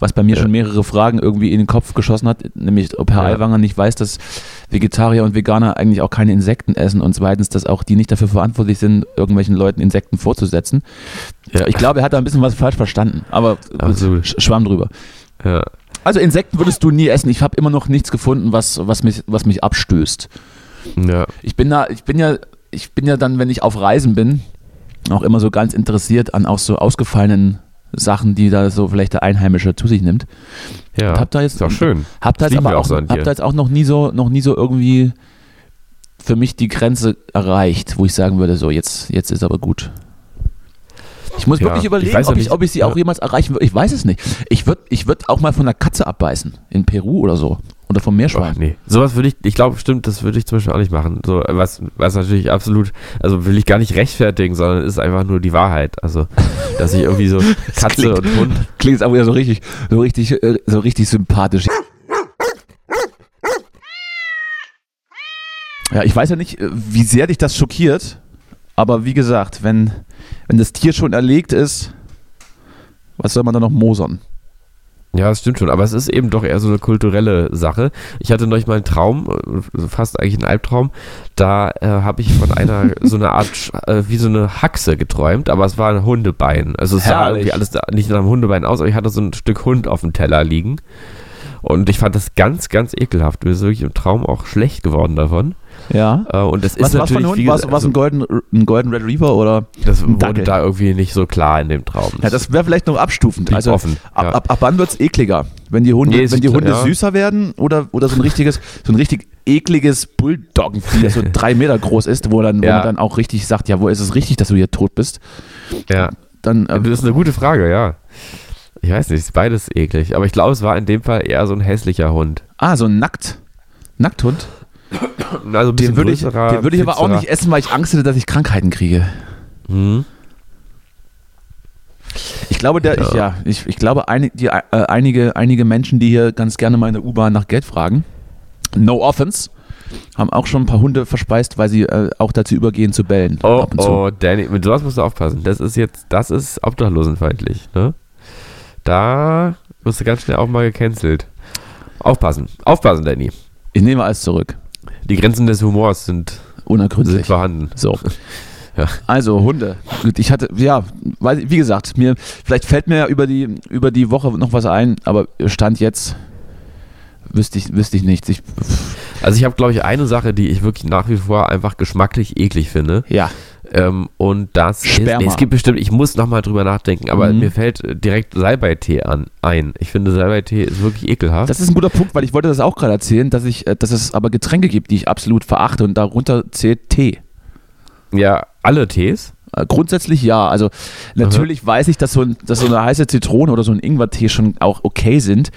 Was bei mir Ja. schon mehrere Fragen irgendwie in den Kopf geschossen hat, nämlich ob Herr Ja. Aiwanger nicht weiß, dass Vegetarier und Veganer eigentlich auch keine Insekten essen und zweitens, dass auch die nicht dafür verantwortlich sind, irgendwelchen Leuten Insekten vorzusetzen. Ja. Ich glaube, er hat da ein bisschen was falsch verstanden, aber Absolut. sch- schwamm drüber. Ja. Also Insekten würdest du nie essen. Ich habe immer noch nichts gefunden, was, was, mich, was mich abstößt. Ja. Ich bin da, ich bin ja, ich bin ja dann, wenn ich auf Reisen bin, auch immer so ganz interessiert an auch so ausgefallenen Sachen, die da so vielleicht der Einheimische zu sich nimmt. Ja. Und hab da jetzt, ist auch schön. Hab da Das jetzt aber auch, so hab da jetzt auch noch nie so, noch nie so irgendwie für mich die Grenze erreicht, wo ich sagen würde, so jetzt, jetzt ist aber gut. Ich muss Ja, wirklich ich überlegen, weiß ob, ich, ob ich sie ja. auch jemals erreichen würde. Ich weiß es nicht. Ich würde ich würd auch mal von einer Katze abbeißen. In Peru oder so. Oder vom Meerschwein. Ach, nee. Sowas würde ich, ich glaube, stimmt, das würde ich zum Beispiel auch nicht machen. So, was, was natürlich absolut, also will ich gar nicht rechtfertigen, sondern ist einfach nur die Wahrheit. Also, dass ich irgendwie so Katze klingt- und Hund. Klingt auch wieder so richtig, so richtig, äh, so richtig sympathisch. Ja, ich weiß ja nicht, äh, wie sehr dich das schockiert, aber wie gesagt, wenn, wenn das Tier schon erlegt ist, was soll man da noch mosern? Ja, das stimmt schon, aber es ist eben doch eher so eine kulturelle Sache. Ich hatte neulich mal einen Traum, äh, fast eigentlich einen Albtraum, da äh, habe ich von einer so eine Art, äh, wie so eine Haxe geträumt, aber es war ein Hundebein. Also es sah Herrlich. irgendwie alles nicht nach einem Hundebein aus, aber ich hatte so ein Stück Hund auf dem Teller liegen. Und ich fand das ganz, ganz ekelhaft. Mir ist wirklich im Traum auch schlecht geworden davon. Ja. Äh, und das Was ist ein natürlich, War es ein Golden, ein Golden Retriever oder? das wurde Dackel? da irgendwie nicht so klar in dem Traum. Ja, das wäre vielleicht noch abstufend. Also offen, ab, ja. ab, ab wann wird es ekliger? Wenn die Hunde, Nee, wenn die Hunde ja. süßer werden oder, oder so ein richtiges, so ein richtig ekliges Bulldoggenvieh, das so drei Meter groß ist, wo, dann, wo man dann auch richtig sagt, ja, wo ist es richtig, dass du hier tot bist? ja. Dann äh, Das ist eine gute Frage, ja. Ich weiß nicht, ist beides eklig. Aber ich glaube, es war in dem Fall eher so ein hässlicher Hund. ah, so ein Nackt, Nackthund. Also ein Den würde ich, den würde ich aber auch nicht essen, weil ich Angst hätte, dass ich Krankheiten kriege. Mhm. Ich glaube, der, Ja. Ich, ja, ich, ich glaube, einig, die, äh, einige, einige Menschen, die hier ganz gerne mal in der U-Bahn nach Geld fragen, no offense, haben auch schon ein paar Hunde verspeist, weil sie äh, auch dazu übergehen zu bellen. Oh, zu. oh, Danny, mit sowas musst du aufpassen. Das ist jetzt, das ist obdachlosenfeindlich, ne? Da wirst du ganz schnell auch mal gecancelt. Aufpassen, aufpassen, Danny. Ich nehme alles zurück. Die Grenzen des Humors sind, sind Unergründlich. vorhanden. So. Ja. Also Hunde. Gut, ich hatte, ja, wie gesagt, mir, vielleicht fällt mir ja über die, über die Woche noch was ein, aber Stand jetzt wüsste ich, wüsste ich nichts. Ich, Also ich habe, glaube ich, eine Sache, die ich wirklich nach wie vor einfach geschmacklich eklig finde. ja. Ähm, und das Sperma. ist, nee, es gibt bestimmt, ich muss nochmal drüber nachdenken, aber Mhm. mir fällt äh, direkt Salbeitee an, ein. Ich finde Salbeitee ist wirklich ekelhaft. Das ist ein guter Punkt, weil ich wollte das auch gerade erzählen, dass ich, äh, dass es aber Getränke gibt, die ich absolut verachte und darunter zählt Tee. ja, alle Tees. Äh, Grundsätzlich ja. Also natürlich weiß ich, dass so, ein, dass so eine heiße Zitrone oder so ein Ingwertee schon auch okay sind,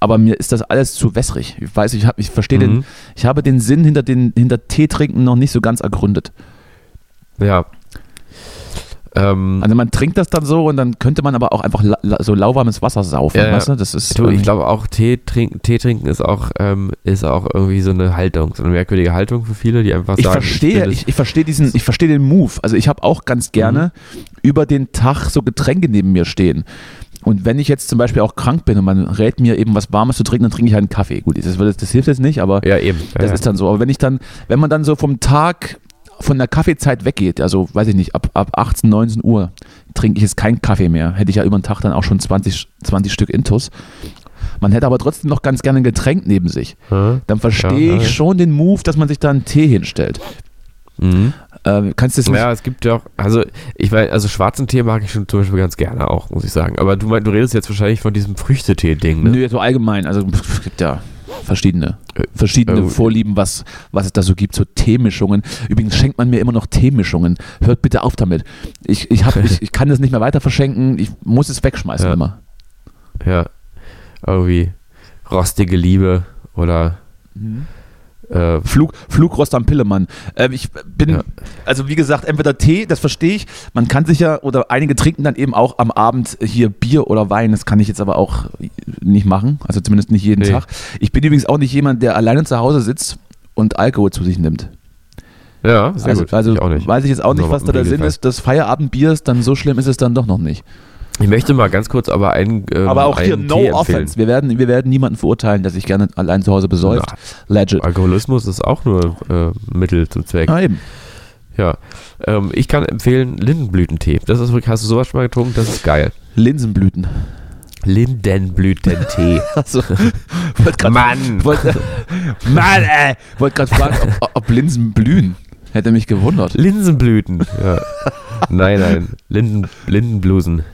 aber mir ist das alles zu wässrig. Ich weiß, ich, hab, ich verstehe den, Mhm. ich habe den Sinn hinter, den, hinter Tee trinken noch nicht so ganz ergründet. Ja. Ähm, Also man trinkt das dann so und dann könnte man aber auch einfach la, so lauwarmes Wasser saufen, Ja, weißt du? Das ist du, ich glaube auch Tee, trink, Tee trinken ist auch, ähm, ist auch irgendwie so eine Haltung, so eine merkwürdige Haltung für viele, die einfach ich sagen, verstehe, bin ich, ich verstehe diesen, ich verstehe den Move. Also ich habe auch ganz gerne Mhm. über den Tag so Getränke neben mir stehen. Und wenn ich jetzt zum Beispiel auch krank bin und man rät mir eben was Warmes zu trinken, dann trinke ich halt einen Kaffee. Gut, das, das, das hilft jetzt nicht, aber ja eben. Ja, das ja. ist dann so. Aber wenn ich dann, wenn man dann so vom Tag von der Kaffeezeit weggeht, also weiß ich nicht, ab, ab 18, 19 Uhr trinke ich jetzt keinen Kaffee mehr. Hätte ich ja über den Tag dann auch schon 20, 20 Stück Intus. Man hätte aber trotzdem noch ganz gerne ein Getränk neben sich. Hm? Dann verstehe Ja, ich ja. schon den Move, dass man sich da einen Tee hinstellt. Mhm. Äh, kannst du das nicht? Ja, es gibt ja auch, also ich weiß, also schwarzen Tee mag ich schon zum Beispiel ganz gerne auch, muss ich sagen. Aber du meinst, du redest jetzt wahrscheinlich von diesem Früchtetee-Ding, ne? Nö, so allgemein. Also es gibt ja verschiedene, verschiedene äh, Vorlieben, was, was es da so gibt, so Teemischungen. Übrigens schenkt man mir immer noch Teemischungen. Hört bitte auf damit. Ich, ich, hab, ich, ich kann das nicht mehr weiter verschenken. Ich muss es wegschmeißen Ja. immer. Ja. Irgendwie rostige Liebe oder äh, Flug, Flugrost am Pillemann. Ähm, ich bin, Ja. also wie gesagt, entweder Tee, das verstehe ich. Man kann sich ja, oder einige trinken dann eben auch am Abend hier Bier oder Wein. Das kann ich jetzt aber auch nicht machen. Also zumindest nicht jeden Nee. Tag. Ich bin übrigens auch nicht jemand, der alleine zu Hause sitzt und Alkohol zu sich nimmt. ja, sehr also gut. also ich auch nicht. weiß ich jetzt auch nicht, was da der Sinn ist des Feierabendbiers, dann so schlimm ist es dann doch noch nicht. Ich möchte mal ganz kurz aber einen ähm, Aber auch hier no Tee empfehlen. offense. Wir werden, wir werden niemanden verurteilen, der sich gerne allein zu Hause besäuft. Legit. Alkoholismus ist auch nur äh, Mittel zum Zweck. Ah, eben. Ja. Ähm, ich kann empfehlen Lindenblütentee. Das ist wirklich, hast du sowas schon mal getrunken? Das ist geil. Linsenblüten. Lindenblütentee. Also, grad, Mann! Wollte, Mann, ey! Wollte gerade fragen, ob, ob Linsen blühen. Hätte mich gewundert. Linsenblüten. Ja. nein, nein. Linden, Lindenblusen.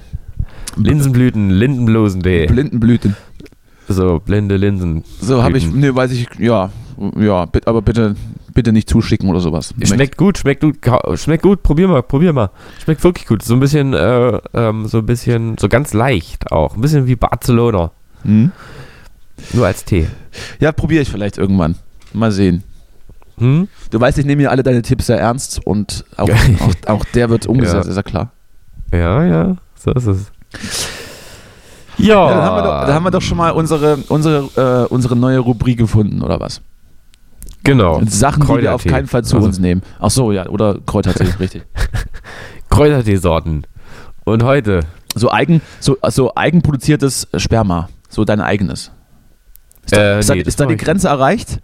Linsenblüten, Lindenblusentee. Blindenblüten. So, blinde Linsen. So habe ich, ne, weiß ich, ja, ja, aber bitte, bitte nicht zuschicken oder sowas. Schmeckt gut, schmeckt gut, schmeckt gut, probier mal, probier mal. Schmeckt wirklich gut. So ein bisschen, äh, ähm, so ein bisschen, so ganz leicht auch. Ein bisschen wie Barcelona. Hm? Nur als Tee. Ja, probiere ich vielleicht irgendwann. Mal sehen. Hm? Du weißt, ich nehme ja alle deine Tipps sehr ernst und auch, auch, auch der wird umgesetzt, Ja. ist ja klar. Ja, ja, so ist es. Ja, Ja, dann, haben wir doch, dann haben wir doch schon mal unsere, unsere, äh, unsere neue Rubrik gefunden, oder was? Genau. Sachen, die wir auf keinen Fall zu Also- uns nehmen. Ach so, ja, oder Kräutertee, richtig. Kräuterteesorten. Und heute, So, eigen, so, so eigenproduziertes Sperma. So dein eigenes. Ist da, Äh, ist da, nee, das ist da die Grenze erreicht?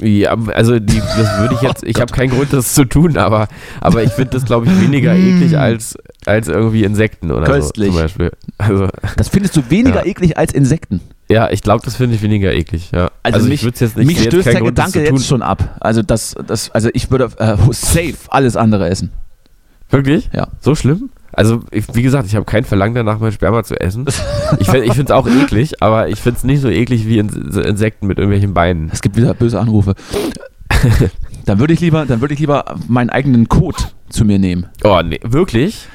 Ja, also die, das würde ich jetzt, ich habe keinen Grund, das zu tun, aber, aber ich finde das, glaube ich, weniger eklig als, als irgendwie Insekten oder Köstlich. so zum Beispiel. Also, Das findest du weniger Ja. eklig als Insekten. ja, ich glaube, das finde ich weniger eklig, ja. Also, mich, ich würd's jetzt nicht, mich stößt der Grund, Gedanke jetzt schon ab. Also das, das, also ich würde äh, safe alles andere essen. Wirklich? Ja. So schlimm? Also, ich, wie gesagt, ich habe kein Verlangen danach, mein Sperma zu essen. Ich, find- ich finde es auch eklig, aber ich finde es nicht so eklig wie Insekten mit irgendwelchen Beinen. Es gibt wieder böse Anrufe. dann würde ich lieber, dann würde ich lieber meinen eigenen Code zu mir nehmen. Oh, nee, wirklich?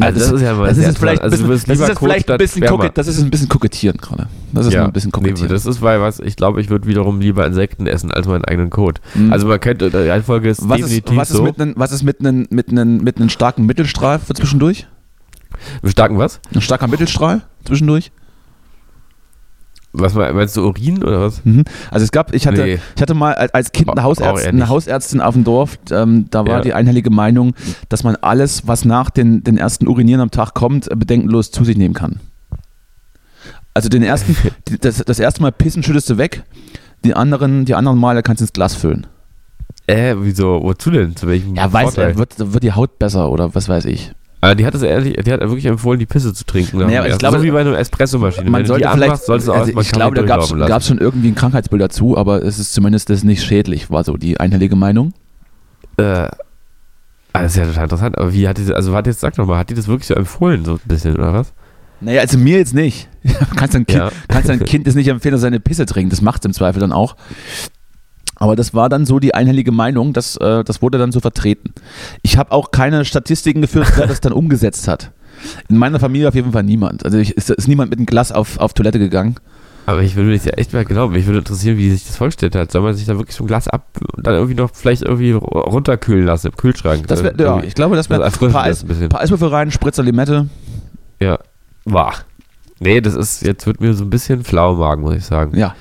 Also, das, ist ja mal das sehr ist vielleicht. Also, bisschen, du wirst das ist lieber jetzt vielleicht ein bisschen, kokett- das ist ein bisschen kokettieren gerade. Das ist ja, ein bisschen nee, kokettieren. das ist weil was, ich glaube, ich würde wiederum lieber Insekten essen als meinen eigenen Kot. Mhm. Also man könnte, die Reihenfolge ist was ist, definitiv was ist so. mit einem, was ist mit einem, mit einem, mit einem starken Mittelstrahl für zwischendurch? Mit starken was? Ein starker Mittelstrahl zwischendurch? Was me- meinst du, Urin oder was? Mhm. Also es gab, ich hatte, Nee. ich hatte mal als Kind eine, Hausärztin, eine. Hausärztin auf dem Dorf, ähm, da war Ja. die einhellige Meinung, dass man alles, was nach den, den ersten Urinieren am Tag kommt, äh, bedenkenlos zu sich nehmen kann. Also den ersten, das, das erste Mal pissen schüttest du weg, die anderen, die anderen Male kannst du ins Glas füllen. Äh, wieso? Wozu denn? Zu welchem Ja, weiß, Vorteil? äh, wird, wird die Haut besser oder was weiß ich. Aber die hat es ehrlich, die hat wirklich empfohlen, die Pisse zu trinken. Naja, ich glaube, so wie bei einer Espressomaschine. Man Wenn sollte vielleicht, anmachst, solltest du auch also ich glaube, da gab es schon irgendwie ein Krankheitsbild dazu, aber es ist zumindest das nicht schädlich, war so die einhellige Meinung. Äh, ah, das ist ja total interessant. Aber wie hat die, also warte jetzt, sag doch mal, hat die das wirklich so empfohlen, so ein bisschen, oder was? Naja, also mir jetzt nicht. kannst dein Kind, Ja. kannst dein Kind jetzt nicht empfehlen, dass er seine Pisse trinkt. Das macht es im Zweifel dann auch. Aber das war dann so die einhellige Meinung, das, äh, das wurde dann so vertreten. Ich habe auch keine Statistiken geführt, wer das dann umgesetzt hat. In meiner Familie auf jeden Fall niemand. Also ich, ist, ist niemand mit einem Glas auf, auf Toilette gegangen. Aber ich würde das ja echt mal glauben. Mich würde interessieren, wie sich das vorgestellt hat. Soll man sich da wirklich so ein Glas ab und dann irgendwie noch vielleicht irgendwie runterkühlen lassen im Kühlschrank? Das wär, ja, ich glaube, das wäre das ein paar, Eis, ein paar Eiswürfel rein, Spritzer Limette. Ja. War. Nee, das ist, jetzt wird mir so ein bisschen flau im Magen, muss ich sagen. Ja.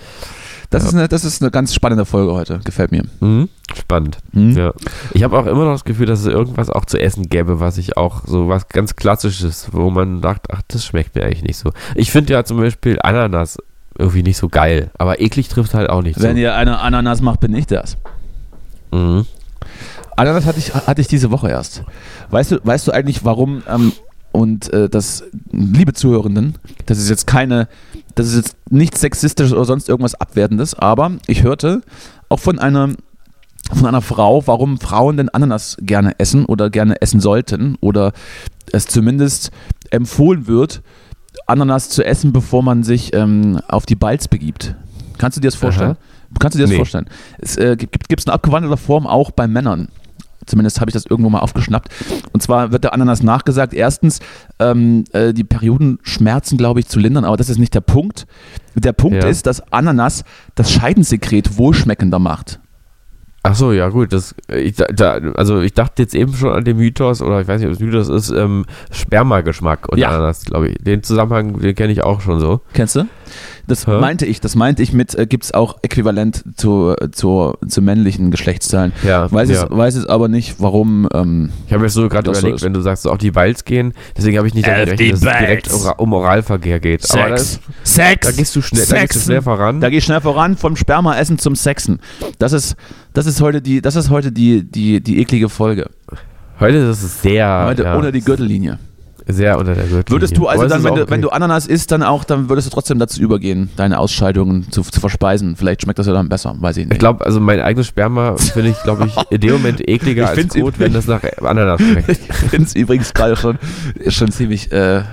Das, Ja. Ist eine, das ist eine ganz spannende Folge heute. Gefällt mir. Mhm. Spannend. Mhm. Ja. Ich habe auch immer noch das Gefühl, dass es irgendwas auch zu essen gäbe, was ich auch so was ganz Klassisches, wo man sagt, ach, das schmeckt mir eigentlich nicht so. Ich finde ja zum Beispiel Ananas irgendwie nicht so geil, aber eklig trifft halt auch nicht Wenn so. ihr eine Ananas macht, bin ich das. Mhm. Ananas hatte ich, hatte ich diese Woche erst. Weißt du, weißt du eigentlich, warum, ähm, und äh, das, liebe Zuhörenden, das ist jetzt keine, das ist jetzt nichts Sexistisches oder sonst irgendwas Abwertendes, aber ich hörte auch von einer, von einer Frau, warum Frauen denn Ananas gerne essen oder gerne essen sollten oder es zumindest empfohlen wird, Ananas zu essen, bevor man sich ähm, auf die Balz begibt. Kannst du dir das vorstellen? Kannst du dir das Nee. vorstellen? Es äh, gibt es in abgewandelter Form auch bei Männern. Zumindest habe ich das irgendwo mal aufgeschnappt. Und zwar wird der Ananas nachgesagt, erstens ähm, äh, die Periodenschmerzen, glaube ich, zu lindern, aber das ist nicht der Punkt. Der Punkt Ja. ist, dass Ananas das Scheidensekret wohlschmeckender macht. Ach so, ja gut, das, ich, da- also ich dachte jetzt eben schon an den Mythos, oder ich weiß nicht, ob es Mythos ist, ähm, Spermageschmack und Ja. Ananas, glaube ich. Den Zusammenhang, den kenne ich auch schon so. Kennst du? Das Hä? meinte ich, das meinte ich mit, äh, gibt es auch äquivalent zu, äh, zu, zu männlichen Geschlechtsteilen. Ja, Weiß, ja. es, weiß es aber nicht, warum. Ähm, Ich habe mir so gerade Das so überlegt, ist. wenn du sagst, so auf die Balz gehen, deswegen habe ich nicht damit gerechnet, dass es direkt ora- um Oralverkehr geht. Aber da, ist, Sex! da gehst du schnell, da gehst du schnell voran. Da gehe ich schnell voran vom Spermaessen zum Sexen. Das ist, das ist heute die, das ist heute die, die, die eklige Folge. Heute ist es sehr, Heute ja, unter die Gürtellinie. Sehr unter der Gürtellinie. Würdest du also dann, wenn du, okay. wenn du Ananas isst, dann auch, dann würdest du trotzdem dazu übergehen, deine Ausscheidungen zu, zu verspeisen. Vielleicht schmeckt das ja dann besser, weiß ich nicht. Ich glaube, also mein eigenes Sperma finde ich, glaube ich, in dem Moment ekliger Ich als Kot, wenn das nach Ananas schmeckt. Ich finde es übrigens gerade schon, schon ziemlich äh,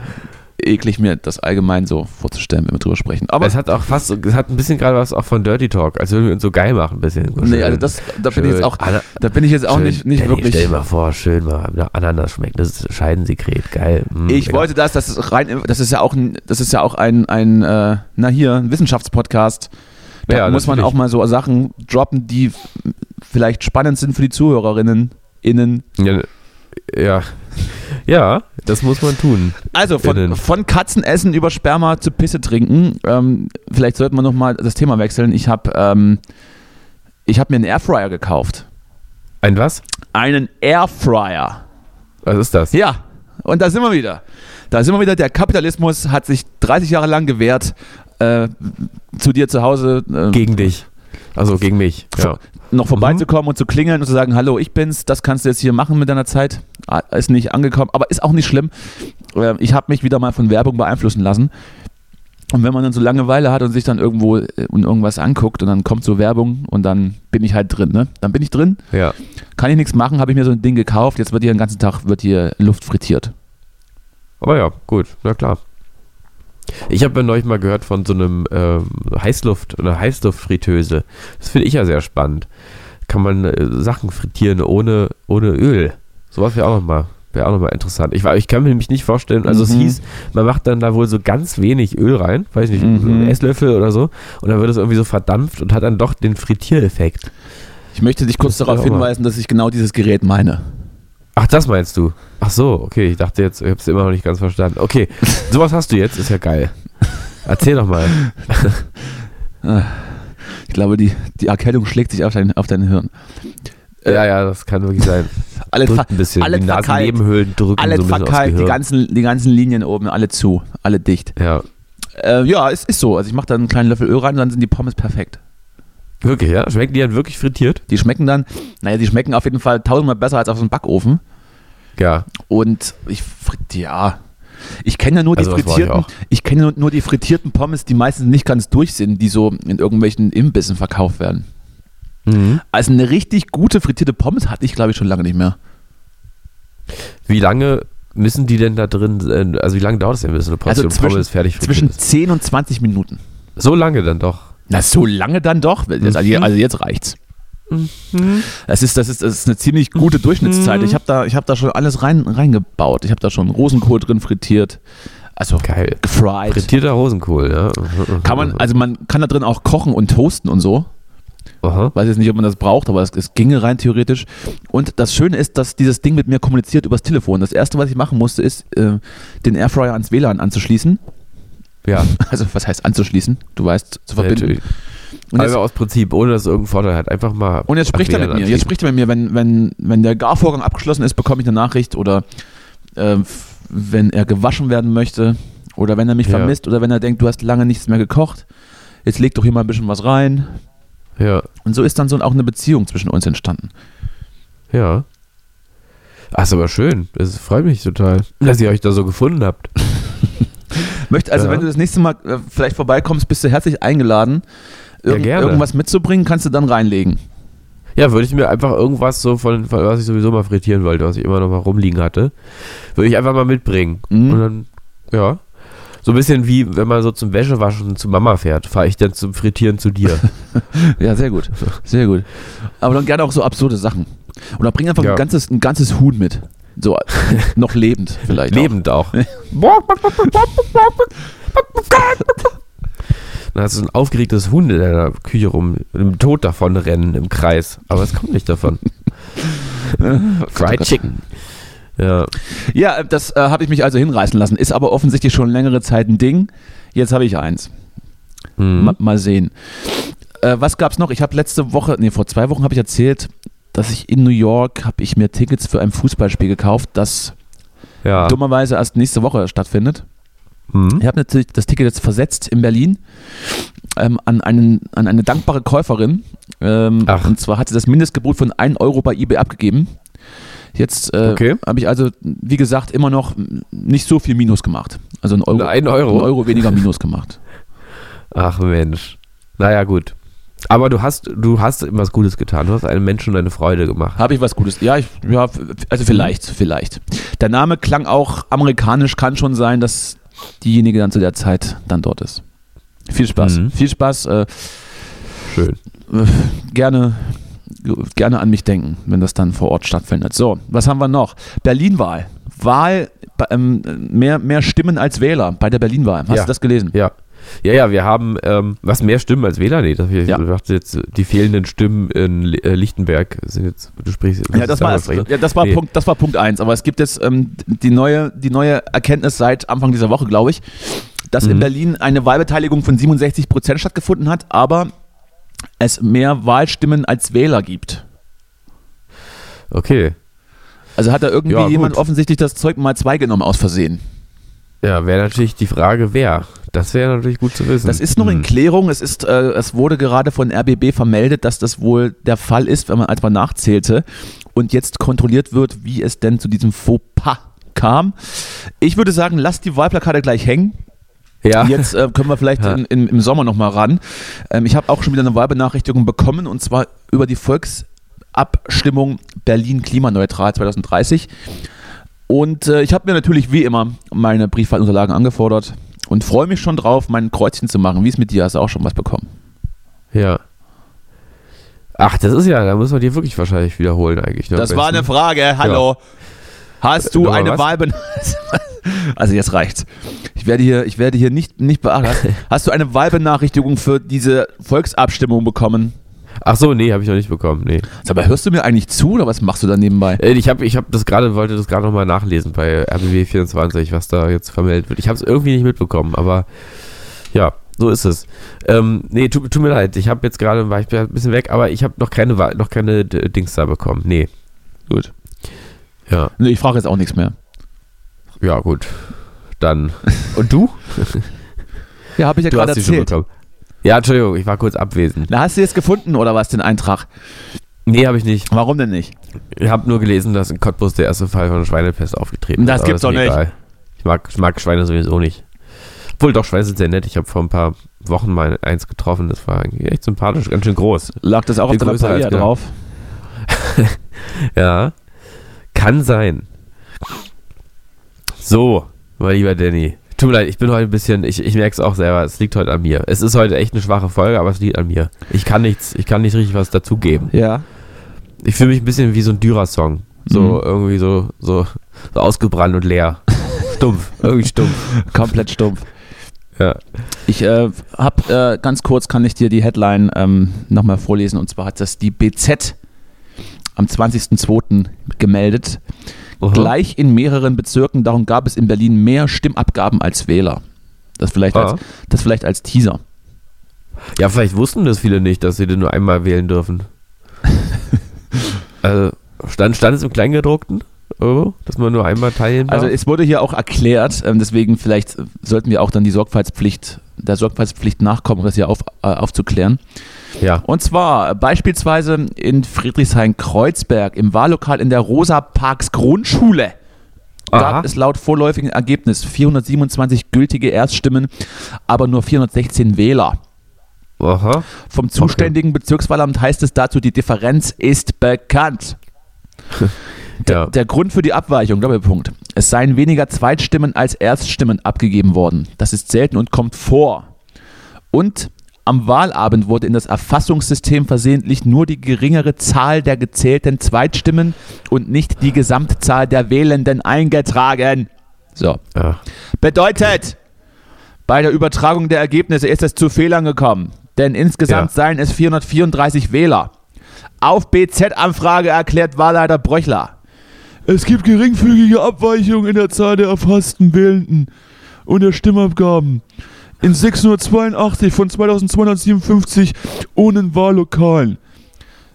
eklig, mir das allgemein so vorzustellen, wenn wir drüber sprechen. Aber es hat auch fast, so- es hat ein bisschen gerade was auch von Dirty Talk, als würden wir uns so geil machen, ein bisschen. So nee, also das, da bin ich jetzt auch, da bin ich jetzt auch schön- nicht, nicht Danny, wirklich. Stell dir mal vor, schön mal nach Ananas schmeckt. Das ist Scheidensekret, geil. Mm, Ich lecker. wollte das, das ist rein, das ist ja auch ein, das ist ja auch ein, ein äh, na hier, ein Wissenschaftspodcast. Da Ja, muss man auch mal so Sachen droppen, die vielleicht spannend sind für die Zuhörerinnen. Innen. Ja, ja. ja, das muss man tun. Also von, von Katzenessen über Sperma zu Pisse trinken. Ähm, vielleicht sollten wir nochmal das Thema wechseln. Ich habe ähm, ich hab mir einen Airfryer gekauft. Ein was? Einen Airfryer. Was ist das? Ja. und da sind wir wieder. Da sind wir wieder. Der Kapitalismus hat sich 30 Jahre lang gewehrt, äh, zu dir zu Hause äh, Gegen dich. Also gegen mich. Ja. noch vorbeizukommen und zu klingeln und zu sagen, hallo, ich bin's, das kannst du jetzt hier machen mit deiner Zeit. Ah, Ist nicht angekommen, aber ist auch nicht schlimm. Äh, Ich habe mich wieder mal von Werbung beeinflussen lassen. Und wenn man dann so Langeweile hat und sich dann irgendwo äh, und irgendwas anguckt und dann kommt so Werbung und dann bin ich halt drin, ne? Dann bin ich drin, ja. kann ich nichts machen, habe ich mir so ein Ding gekauft, jetzt wird hier den ganzen Tag wird hier Luft frittiert. Aber ja, gut, na klar. Ich habe ja neulich mal gehört von so einem ähm, Heißluft- oder Heißluftfritteuse. Das finde ich ja sehr spannend. Kann man äh, Sachen frittieren ohne, ohne Öl. Sowas wäre auch nochmal auch noch mal interessant. Ich, ich kann mir nämlich nicht vorstellen, also es Mhm. hieß, man macht dann da wohl so ganz wenig Öl rein, weiß nicht, Mhm. so einen Esslöffel oder so, und dann wird es irgendwie so verdampft und hat dann doch den Frittiereffekt. Ich möchte dich kurz darauf hinweisen, dass ich genau dieses Gerät meine. Ach, das meinst du? Ach so, okay, ich dachte jetzt, ich habe es immer noch nicht ganz verstanden. Okay, sowas hast du jetzt, ist ja geil. Erzähl doch mal. Ich glaube, die, die Erkältung schlägt sich auf dein, auf dein Hirn. Äh, Ja, ja, das kann wirklich sein. Alle, Drückt ein bisschen. alle die. Nasennebenhöhlen drücken alle so ein bisschen aufs verkeilt, die ganzen, die ganzen Linien oben, alle zu, alle dicht. Ja, Äh, ja, es ist so. Also ich mache da einen kleinen Löffel Öl rein und dann sind die Pommes perfekt. Wirklich, ja? Schmecken die dann wirklich frittiert? Die schmecken dann, naja, die schmecken auf jeden Fall tausendmal besser als auf so einem Backofen. Ja. Und ich ja. Ich kenne ja nur die Also ich frittierten, auch. ich kenne nur, die frittierten Pommes, die meistens nicht ganz durch sind, die so in irgendwelchen Imbissen verkauft werden. Mhm. Also eine richtig gute frittierte Pommes hatte ich, glaube ich, schon lange nicht mehr. Wie lange müssen die denn da drin, äh, also wie lange dauert es denn, bis so eine Portion Also zwischen- Pommes fertig frittiert Zwischen ist? 10 und 20 Minuten. So lange dann doch. Na, so lange dann doch? Also, Mhm. also jetzt reicht's. Das ist, das, ist, das ist eine ziemlich gute Durchschnittszeit. Ich habe da, ich hab da schon alles rein, reingebaut. Ich habe da schon Rosenkohl drin frittiert. Also Geil. gefried. Frittierter Rosenkohl, ja. Kann man, also man kann da drin auch kochen und toasten und so. Aha. Weiß jetzt nicht, ob man das braucht, aber es, es ginge rein theoretisch. Und das Schöne ist, dass dieses Ding mit mir kommuniziert übers Telefon. Das erste, was ich machen musste, ist, äh, den Airfryer ans WLAN anzuschließen. Ja, Also, was heißt anzuschließen? Du weißt, zu verbinden. natürlich. Und jetzt, Aber aus Prinzip, ohne dass es irgendeinen Vorteil hat. Einfach mal. und jetzt spricht er mit mir. Jetzt spricht er mit mir, wenn, wenn, wenn der Garvorgang abgeschlossen ist, bekomme ich eine Nachricht oder äh, wenn er gewaschen werden möchte oder wenn er mich Ja. vermisst oder wenn er denkt, du hast lange nichts mehr gekocht. Jetzt leg doch hier mal ein bisschen was rein. Ja, Und so ist dann so auch eine Beziehung zwischen uns entstanden. ja. Ach, ist aber schön. Das freut mich total, dass ihr euch da so gefunden habt. Möcht, also Ja. wenn du das nächste Mal äh, vielleicht vorbeikommst, bist du herzlich eingeladen. Ja, Irgend, gerne. Irgendwas mitzubringen, kannst du dann reinlegen. Ja, würde ich mir einfach irgendwas so von, von was ich sowieso mal frittieren wollte, was ich immer noch mal rumliegen hatte, würde ich einfach mal mitbringen. Mhm. Und dann, ja. So ein bisschen wie, wenn man so zum Wäschewaschen zu Mama fährt, fahre ich dann zum Frittieren zu dir. Ja, sehr gut. Sehr gut. Aber dann gerne auch so absurde Sachen. Und dann bring einfach Ja. ein, ganzes, ein ganzes Huhn mit. So, noch lebend vielleicht. Lebend auch. Dann hast du ein aufgeregtes Hund in deiner Küche rum, dem Tod davon rennen im Kreis. Aber es kommt nicht davon. Fried Chicken. Ja. Ja, das äh, habe ich mich also hinreißen lassen. Ist aber offensichtlich schon längere Zeit ein Ding. Jetzt habe ich eins. Mhm. Ma mal sehen. Äh, was gab's noch? Ich habe letzte Woche, nee, vor zwei Wochen habe ich erzählt, dass ich in New York habe ich mir Tickets für ein Fußballspiel gekauft, das Ja. dummerweise erst nächste Woche stattfindet. Mhm. Ich habe natürlich das Ticket jetzt versetzt in Berlin ähm, an, einen, an eine dankbare Käuferin. Ähm. Und zwar hat sie das Mindestgebot von 1 Euro bei eBay abgegeben. Jetzt äh, Okay. habe ich also, wie gesagt, immer noch nicht so viel Minus gemacht. Also ein Euro, Ein Euro? ein Euro weniger Minus gemacht. Ach Mensch. Naja, gut. Aber du hast, du hast was Gutes getan. Du hast einem Menschen eine Freude gemacht. Habe ich was Gutes? Ja, ich, ja, also vielleicht, vielleicht. Der Name klang auch amerikanisch, kann schon sein, dass diejenige dann zu der Zeit dann dort ist. Viel Spaß. Mhm. Viel Spaß. Äh, Schön. äh, gerne, gerne an mich denken, wenn das dann vor Ort stattfindet. So, was haben wir noch? Berlin-Wahl. Wahl, ähm, mehr, mehr Stimmen als Wähler bei der Berlin-Wahl. Hast Ja. du das gelesen? Ja. Ja, ja, wir haben, ähm, was mehr Stimmen als Wähler? Nee, ich Ja. dachte jetzt, die fehlenden Stimmen in äh, Lichtenberg sind jetzt, du sprichst Ja, das war, ja, das war, Nee. Punkt, das war Punkt eins. Aber es gibt jetzt ähm, die, neue, die neue Erkenntnis seit Anfang dieser Woche, glaube ich, dass in Mhm. Berlin eine Wahlbeteiligung von 67 Prozent stattgefunden hat, aber es mehr Wahlstimmen als Wähler gibt. Okay. Also hat da irgendwie Ja, jemand offensichtlich das Zeug mal zwei genommen aus Versehen. Ja, wäre natürlich die Frage, wer. Das wäre natürlich gut zu wissen. Das ist noch in Hm. Klärung. Es, ist, äh, es wurde gerade von RBB vermeldet, dass das wohl der Fall ist, wenn man als man nachzählte und jetzt kontrolliert wird, wie es denn zu diesem Fauxpas kam. Ich würde sagen, lasst die Wahlplakate gleich hängen. Ja. Jetzt äh, können wir vielleicht Ja. in, in, im Sommer nochmal ran. Ähm, ich habe auch schon wieder eine Wahlbenachrichtigung bekommen und zwar über die Volksabstimmung Berlin klimaneutral 2030. Und äh, ich habe mir natürlich wie immer meine Briefwahlunterlagen angefordert und freue mich schon drauf, mein Kreuzchen zu machen. Wie es mit dir? Hast du auch schon was bekommen? Ja. Ach, das ist ja, da muss man die wirklich wahrscheinlich wiederholen eigentlich. Ne? Das war eine. Frage. Hallo. Hast du Nochmal eine? Wahlbenachrichtigung? Also jetzt reicht's. Ich werde hier, ich werde hier nicht, nicht beachtet. Hast du eine Wahlbenachrichtigung für diese Volksabstimmung bekommen? Ach so, nee, habe ich noch nicht bekommen. Nee. Sag mal, hörst du mir eigentlich zu oder was machst du da nebenbei? Äh, Ich habe ich hab das gerade, wollte das gerade nochmal nachlesen bei RBW 24, was da jetzt vermeldet wird. Ich habe es irgendwie nicht mitbekommen, aber ja, so ist es. Ähm, nee, tut, tut mir leid, ich habe jetzt gerade, war ich ein bisschen weg, aber ich habe noch keine, noch keine Dings da bekommen. Nee, Gut. ja, Nee, ich frage jetzt auch nichts mehr. ja, gut. Dann. Und du? Ja, habe ich ja gerade sie schon erzählt. bekommen. Ja, Entschuldigung, ich war kurz abwesend. Na, hast du jetzt gefunden oder was, den Eintrag? Nee, habe ich nicht. Warum denn nicht? Ich habe nur gelesen, dass in Cottbus der erste Fall von Schweinepest aufgetreten Das ist. aber gibt's doch nicht. egal. Ich mag, ich mag Schweine sowieso nicht. Obwohl, doch, Schweine sind sehr nett. Ich habe vor ein paar Wochen mal eins getroffen. Das war eigentlich echt sympathisch, ganz schön groß. Lag das auch auf Viel als Paella drauf? Ja, kann sein. So, mein lieber Danny. Tut mir leid, ich bin heute ein bisschen, ich, ich merke es auch selber, es liegt heute an mir. Es ist heute echt eine schwache Folge, aber es liegt an mir. Ich kann nichts, ich kann nicht richtig was dazugeben. Ja. Ich fühle mich ein bisschen wie so ein Dürer-Song. So Mhm. irgendwie so, so, so ausgebrannt und leer. Stumpf, irgendwie stumpf. Komplett stumpf. Ja. Ich äh, habe äh, ganz kurz, kann ich dir die Headline ähm, nochmal vorlesen. Und zwar hat das die BZ am 20.02. gemeldet. Aha. Gleich in mehreren Bezirken, darum gab es in Berlin mehr Stimmabgaben als Wähler. Das vielleicht, Ah. als, das vielleicht als Teaser. Ja, vielleicht wussten das viele nicht, dass sie den nur einmal wählen dürfen. also, stand, stand es im Kleingedruckten? Oh, dass man nur einmal teilen darf? Also es wurde hier auch erklärt, ähm, deswegen vielleicht sollten wir auch dann die Sorgfaltspflicht, der Sorgfaltspflicht nachkommen, um das hier auf, äh, aufzuklären. ja. Und zwar beispielsweise in Friedrichshain-Kreuzberg im Wahllokal in der Rosa Parks Grundschule gab es laut vorläufigen Ergebnis 427 gültige Erststimmen, aber nur 416 Wähler. Aha. Vom zuständigen Bezirkswahlamt heißt es dazu, die Differenz ist bekannt. Ja. Der Grund für die Abweichung, Doppelpunkt. Es seien weniger Zweitstimmen als Erststimmen abgegeben worden. Das ist selten und kommt vor. Und am Wahlabend wurde in das Erfassungssystem versehentlich nur die geringere Zahl der gezählten Zweitstimmen und nicht die Gesamtzahl der Wählenden eingetragen. So. ja. Bedeutet, bei der Übertragung der Ergebnisse ist es zu Fehlern gekommen. Denn insgesamt Ja. seien es 434 Wähler. Auf BZ-Anfrage erklärt Wahlleiter Bröchler. Es gibt geringfügige Abweichungen in der Zahl der erfassten Wählenden und der Stimmabgaben. In 682 von 2257 ohne Wahllokalen.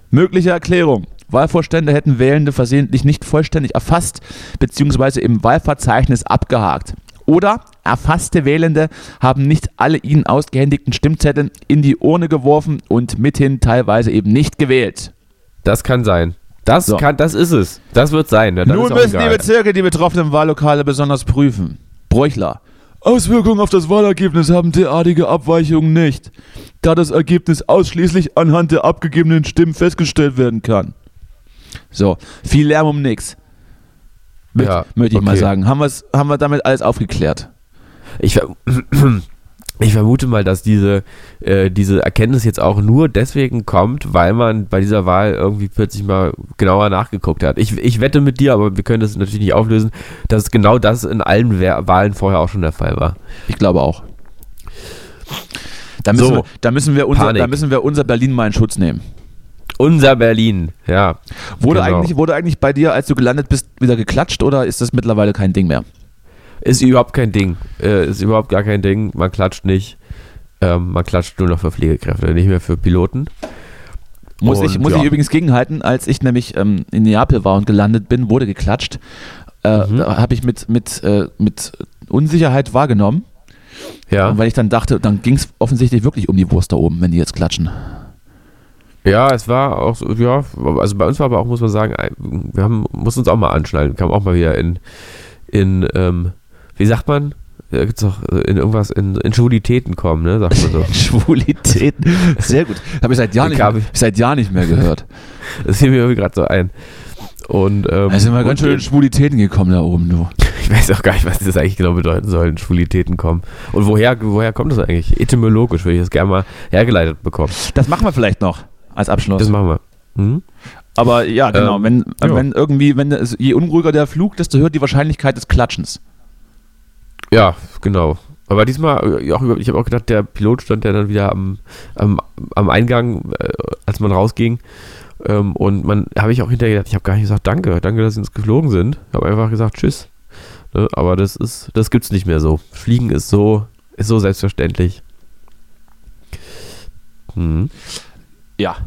Mögliche Erklärung. Wahlvorstände hätten Wählende versehentlich nicht vollständig erfasst bzw. im Wahlverzeichnis abgehakt. Oder erfasste Wählende haben nicht alle ihnen ausgehändigten Stimmzettel in die Urne geworfen und mithin teilweise eben nicht gewählt. Das kann sein. Das So. kann, das ist es. Das wird sein. Ja, dann Nun müssen die. Bezirke die betroffenen Wahllokale besonders prüfen. Bräuchler. Auswirkungen auf das Wahlergebnis haben derartige Abweichungen nicht, da das Ergebnis ausschließlich anhand der abgegebenen Stimmen festgestellt werden kann. So, viel Lärm um nix. Möcht, Ja, möchte ich mal sagen. Haben, haben wir damit alles aufgeklärt? Ich, ich vermute mal, dass diese, äh, diese Erkenntnis jetzt auch nur deswegen kommt, weil man bei dieser Wahl irgendwie plötzlich mal genauer nachgeguckt hat. Ich, ich wette mit dir, aber wir können das natürlich nicht auflösen, dass genau das in allen Wahlen vorher auch schon der Fall war. Ich glaube auch. Da müssen, So, wir, da müssen, wir, unser, Panik. da müssen wir unser Berlin mal in Schutz nehmen. Unser Berlin, ja. Wurde, Genau. eigentlich, wurde eigentlich bei dir, als du gelandet bist, wieder geklatscht oder ist das mittlerweile kein Ding mehr? Ist überhaupt kein Ding. Äh, ist überhaupt gar kein Ding. Man klatscht nicht. Ähm, man klatscht nur noch für Pflegekräfte, nicht mehr für Piloten. Muss, ich, Und muss ja. ich übrigens gegenhalten, als ich nämlich ähm, in Neapel war und gelandet bin, wurde geklatscht. Äh, Mhm. Habe ich mit, mit, äh, mit Unsicherheit wahrgenommen, Ja. weil ich dann dachte, dann ging es offensichtlich wirklich um die Wurst da oben, wenn die jetzt klatschen. Ja, es war auch so, ja, also bei uns war aber auch, muss man sagen, wir haben, mussten uns auch mal anschnallen, kam auch mal wieder in, in, ähm, wie sagt man? Ja, gibt's doch äh, in irgendwas, in, in Schwulitäten kommen, ne, sagt man so. Schwulitäten. Sehr gut. Habe ich seit Jahren nicht, mehr- ich- seit Jahren nicht mehr gehört. Das fiel mir irgendwie gerade so ein. Und, ähm, Da sind wir ganz schön in Schwulitäten gekommen da oben, du. Ich weiß auch gar nicht, was das eigentlich genau bedeuten soll, in Schwulitäten kommen. Und woher, woher kommt das eigentlich? Etymologisch würde ich das gerne mal hergeleitet bekommen. Das machen wir vielleicht noch als Abschluss. Das machen wir. Mhm. Aber ja, genau. Ähm, wenn, ja. wenn irgendwie, wenn es, je unruhiger der Flug, desto höher die Wahrscheinlichkeit des Klatschens. Ja, genau. Aber diesmal, äh, ich habe auch gedacht, der Pilot stand ja dann wieder am, am, am Eingang, äh, als man rausging. Ähm, und man habe ich auch hinterher gedacht, ich habe gar nicht gesagt, danke, danke, dass Sie uns geflogen sind. Ich habe einfach gesagt, tschüss. Ne, aber das ist, das gibt's nicht mehr so. Fliegen ist so, ist so selbstverständlich. Hm. Ja.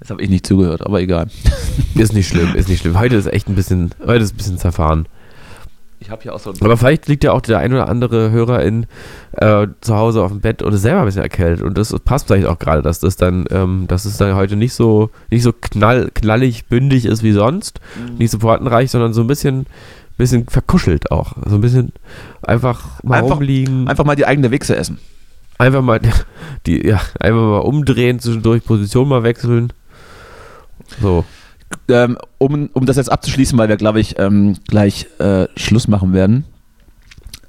Das habe ich nicht zugehört, aber egal. Ist nicht schlimm, ist nicht schlimm. Heute ist echt ein bisschen, heute ist ein bisschen zerfahren. Ich habe hier auch so Aber vielleicht liegt ja auch der ein oder andere Hörer in, äh, zu Hause auf dem Bett und ist selber ein bisschen erkältet. Und das passt vielleicht auch gerade, dass das dann, ähm, dass es dann heute nicht so, nicht so knall, knallig, bündig ist wie sonst, nicht so portenreich, sondern so ein bisschen, bisschen verkuschelt auch. So ein bisschen einfach mal Einfach- rumliegen, einfach mal die eigene Wichse essen. Einfach mal die, ja, einfach mal umdrehen, zwischendurch Position mal wechseln. So. Ähm, um, um das jetzt abzuschließen, weil wir, glaube ich, ähm, gleich äh, Schluss machen werden.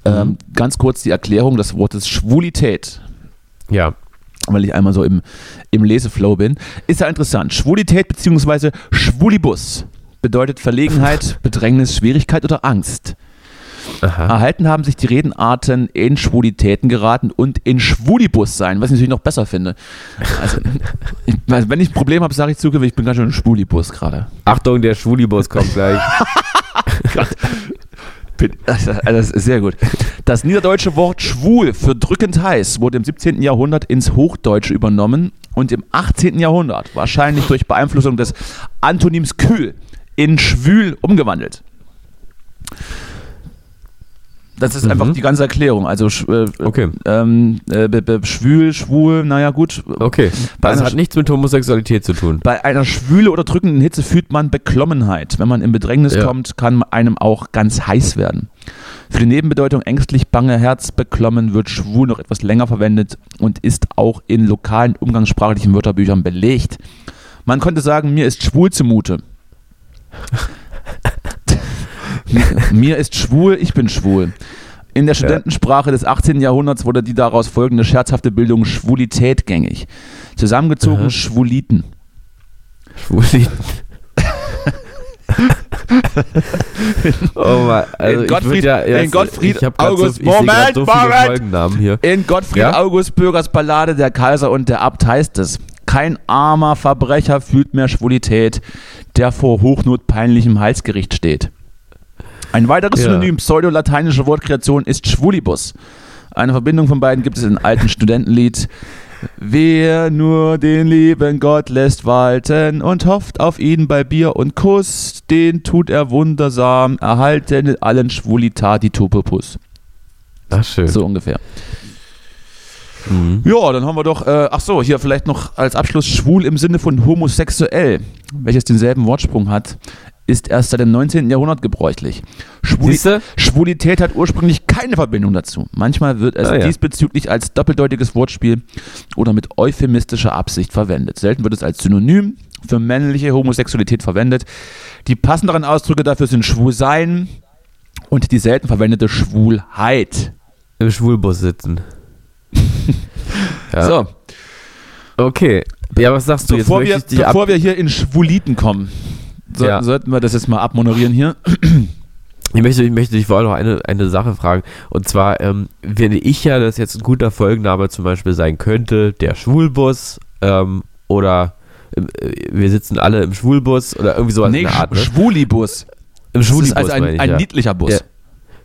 Ähm, Mhm. Ganz kurz die Erklärung des Wortes Schwulität. Ja. weil ich einmal so im, im Leseflow bin. Ist ja interessant. Schwulität bzw. Schwulibus bedeutet Verlegenheit, Bedrängnis, Schwierigkeit oder Angst. Aha. Erhalten haben sich die Redenarten in Schwulitäten geraten und in Schwulibus sein, was ich natürlich noch besser finde. Also, ich, also wenn ich ein Problem habe, sage ich zugegeben, ich bin ganz schön Schwulibus gerade. Achtung, der Schwulibus kommt gleich. Bin- Also, das ist sehr gut. Das niederdeutsche Wort schwul für drückend heiß wurde im 17. Jahrhundert ins Hochdeutsche übernommen und im 18. Jahrhundert, wahrscheinlich durch Beeinflussung des Antonyms kühl, in schwül umgewandelt. Das ist Mhm. einfach die ganze Erklärung. Also äh, Okay. ähm, äh, schwül, schwul, naja gut. Okay. Bei Das einer hat nichts mit Homosexualität zu tun. Bei einer Schwüle oder drückenden Hitze fühlt man Beklommenheit. Wenn man in Bedrängnis Ja. kommt, kann einem auch ganz heiß werden. Für die Nebenbedeutung ängstlich, bange, Herz beklommen wird schwul noch etwas länger verwendet und ist auch in lokalen umgangssprachlichen Wörterbüchern belegt. Man könnte sagen, mir ist schwul zumute. mir ist schwul, ich bin schwul. In der Studentensprache des 18. Jahrhunderts wurde die daraus folgende scherzhafte Bildung Schwulität gängig. Zusammengezogen Aha. Schwuliten. Schwuliten. oh Mann, also In Gottfried- ja, in Gottfried ich August- so, ich Moment, so Moment! In Gottfried Ja? August Bürgers Ballade Der Kaiser und der Abt heißt es: Kein armer Verbrecher fühlt mehr Schwulität, der vor Hochnot peinlichem Halsgericht steht. Ein weiteres Ja. Synonym pseudolateinische Wortkreation ist Schwulibus. Eine Verbindung von beiden gibt es im alten Studentenlied. Wer nur den lieben Gott lässt walten und hofft auf ihn bei Bier und Kuss, den tut er wundersam, erhalten in allen Schwulitati Topopus. Ach schön. So ungefähr. Mhm. Ja, dann haben wir doch, äh, ach so, hier vielleicht noch als Abschluss schwul im Sinne von homosexuell, welches denselben Wortsprung hat, ist erst seit dem 19. Jahrhundert gebräuchlich. Schwuli Siehste? Schwulität hat ursprünglich keine Verbindung dazu. Manchmal wird es Ah, ja. diesbezüglich als doppeldeutiges Wortspiel oder mit euphemistischer Absicht verwendet. Selten wird es als Synonym für männliche Homosexualität verwendet. Die passenderen Ausdrücke dafür sind Schwulsein und die selten verwendete Schwulheit. Im Schwulbus sitzen. ja. So, Okay. Ja, was sagst du? bevor, jetzt wir, bevor wir hier in Schwuliten kommen, sollten, Ja. sollten wir das jetzt mal abmoderieren hier. ich möchte, ich möchte dich vor allem noch eine, eine Sache fragen. Und zwar, ähm, finde ich ja, dass jetzt ein guter Folgenname zum Beispiel sein könnte, der Schwulbus ähm, oder ähm, äh, wir sitzen alle im Schwulbus oder irgendwie sowas nee, in der Art. Ne? Schwulibus. Im Das Schwulibus ist also ein, ich, ein ja. niedlicher Bus. Der,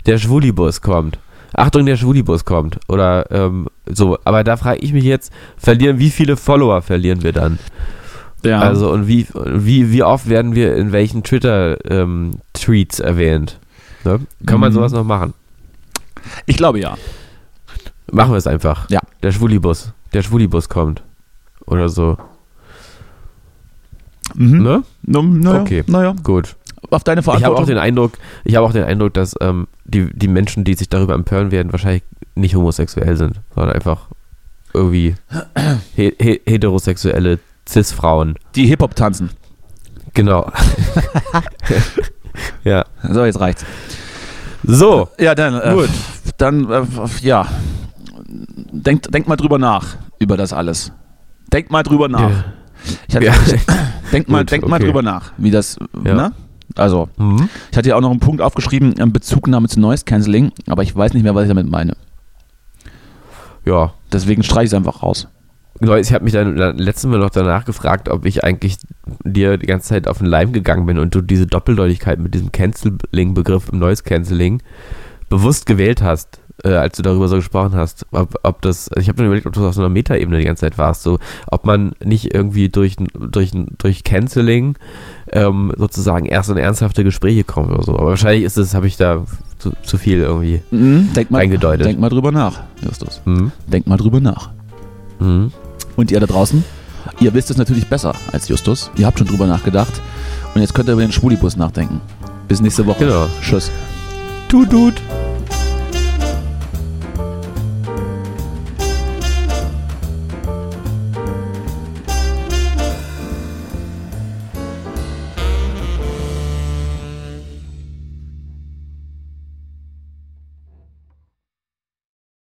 der Schwulibus kommt. Achtung, der Schwulibus kommt. Oder ähm, so. Aber da frage ich mich jetzt, verlieren, wie viele Follower verlieren wir dann? Ja. Also und wie, wie, wie oft werden wir in welchen Twitter-Tweets erwähnt? Ne? Kann man Mhm. sowas noch machen? ich glaube ja. Machen wir es einfach. Ja. Der Schwulibus. Der Schwulibus kommt. Oder so. Mhm. Ne? No, naja, Okay. Naja, Gut. auf deine Ich habe Verantwortung. auch den Eindruck, ich habe auch den Eindruck, dass ähm, die, die Menschen, die sich darüber empören werden, wahrscheinlich nicht homosexuell sind, sondern einfach irgendwie he he heterosexuelle Cis-Frauen. die Hip-Hop tanzen. Genau. ja. So, jetzt reicht's. So. Ja, dann, äh, Gut. dann, äh, ja. Denkt, denkt mal drüber nach, über das alles. Denkt mal drüber nach. Ja. Ich hatte, Ja. denkt mal, Gut, denkt mal okay. drüber nach, wie das, Ja. ne? Also, Mhm. ich hatte ja auch noch einen Punkt aufgeschrieben, ähm, Bezugnahme zu Noise Cancelling, aber ich weiß nicht mehr, was ich damit meine. Ja. Deswegen streiche ich es einfach raus. Genau, ich habe mich dann dann letztes Mal noch danach gefragt, ob ich eigentlich dir die ganze Zeit auf den Leim gegangen bin und du diese Doppeldeutigkeit mit diesem Canceling-Begriff im Noise Canceling bewusst gewählt hast, äh, als du darüber so gesprochen hast. Ob, ob das, ich habe mir überlegt, ob du auf so einer Metaebene die ganze Zeit warst, so, ob man nicht irgendwie durch, durch, durch Canceling ähm, sozusagen erst in ernsthafte Gespräche kommt oder so. Aber wahrscheinlich ist es, habe ich da zu, zu viel irgendwie. Mhm, denk, mal, Eingedeutet. denk mal drüber nach, Justus. Mhm. Denk mal drüber nach. Mhm. Und ihr da draußen, ihr wisst es natürlich besser als Justus. Ihr habt schon drüber nachgedacht. Und jetzt könnt ihr über den Schwulibus nachdenken. Bis nächste Woche. Genau. Tschüss. Tut, tut.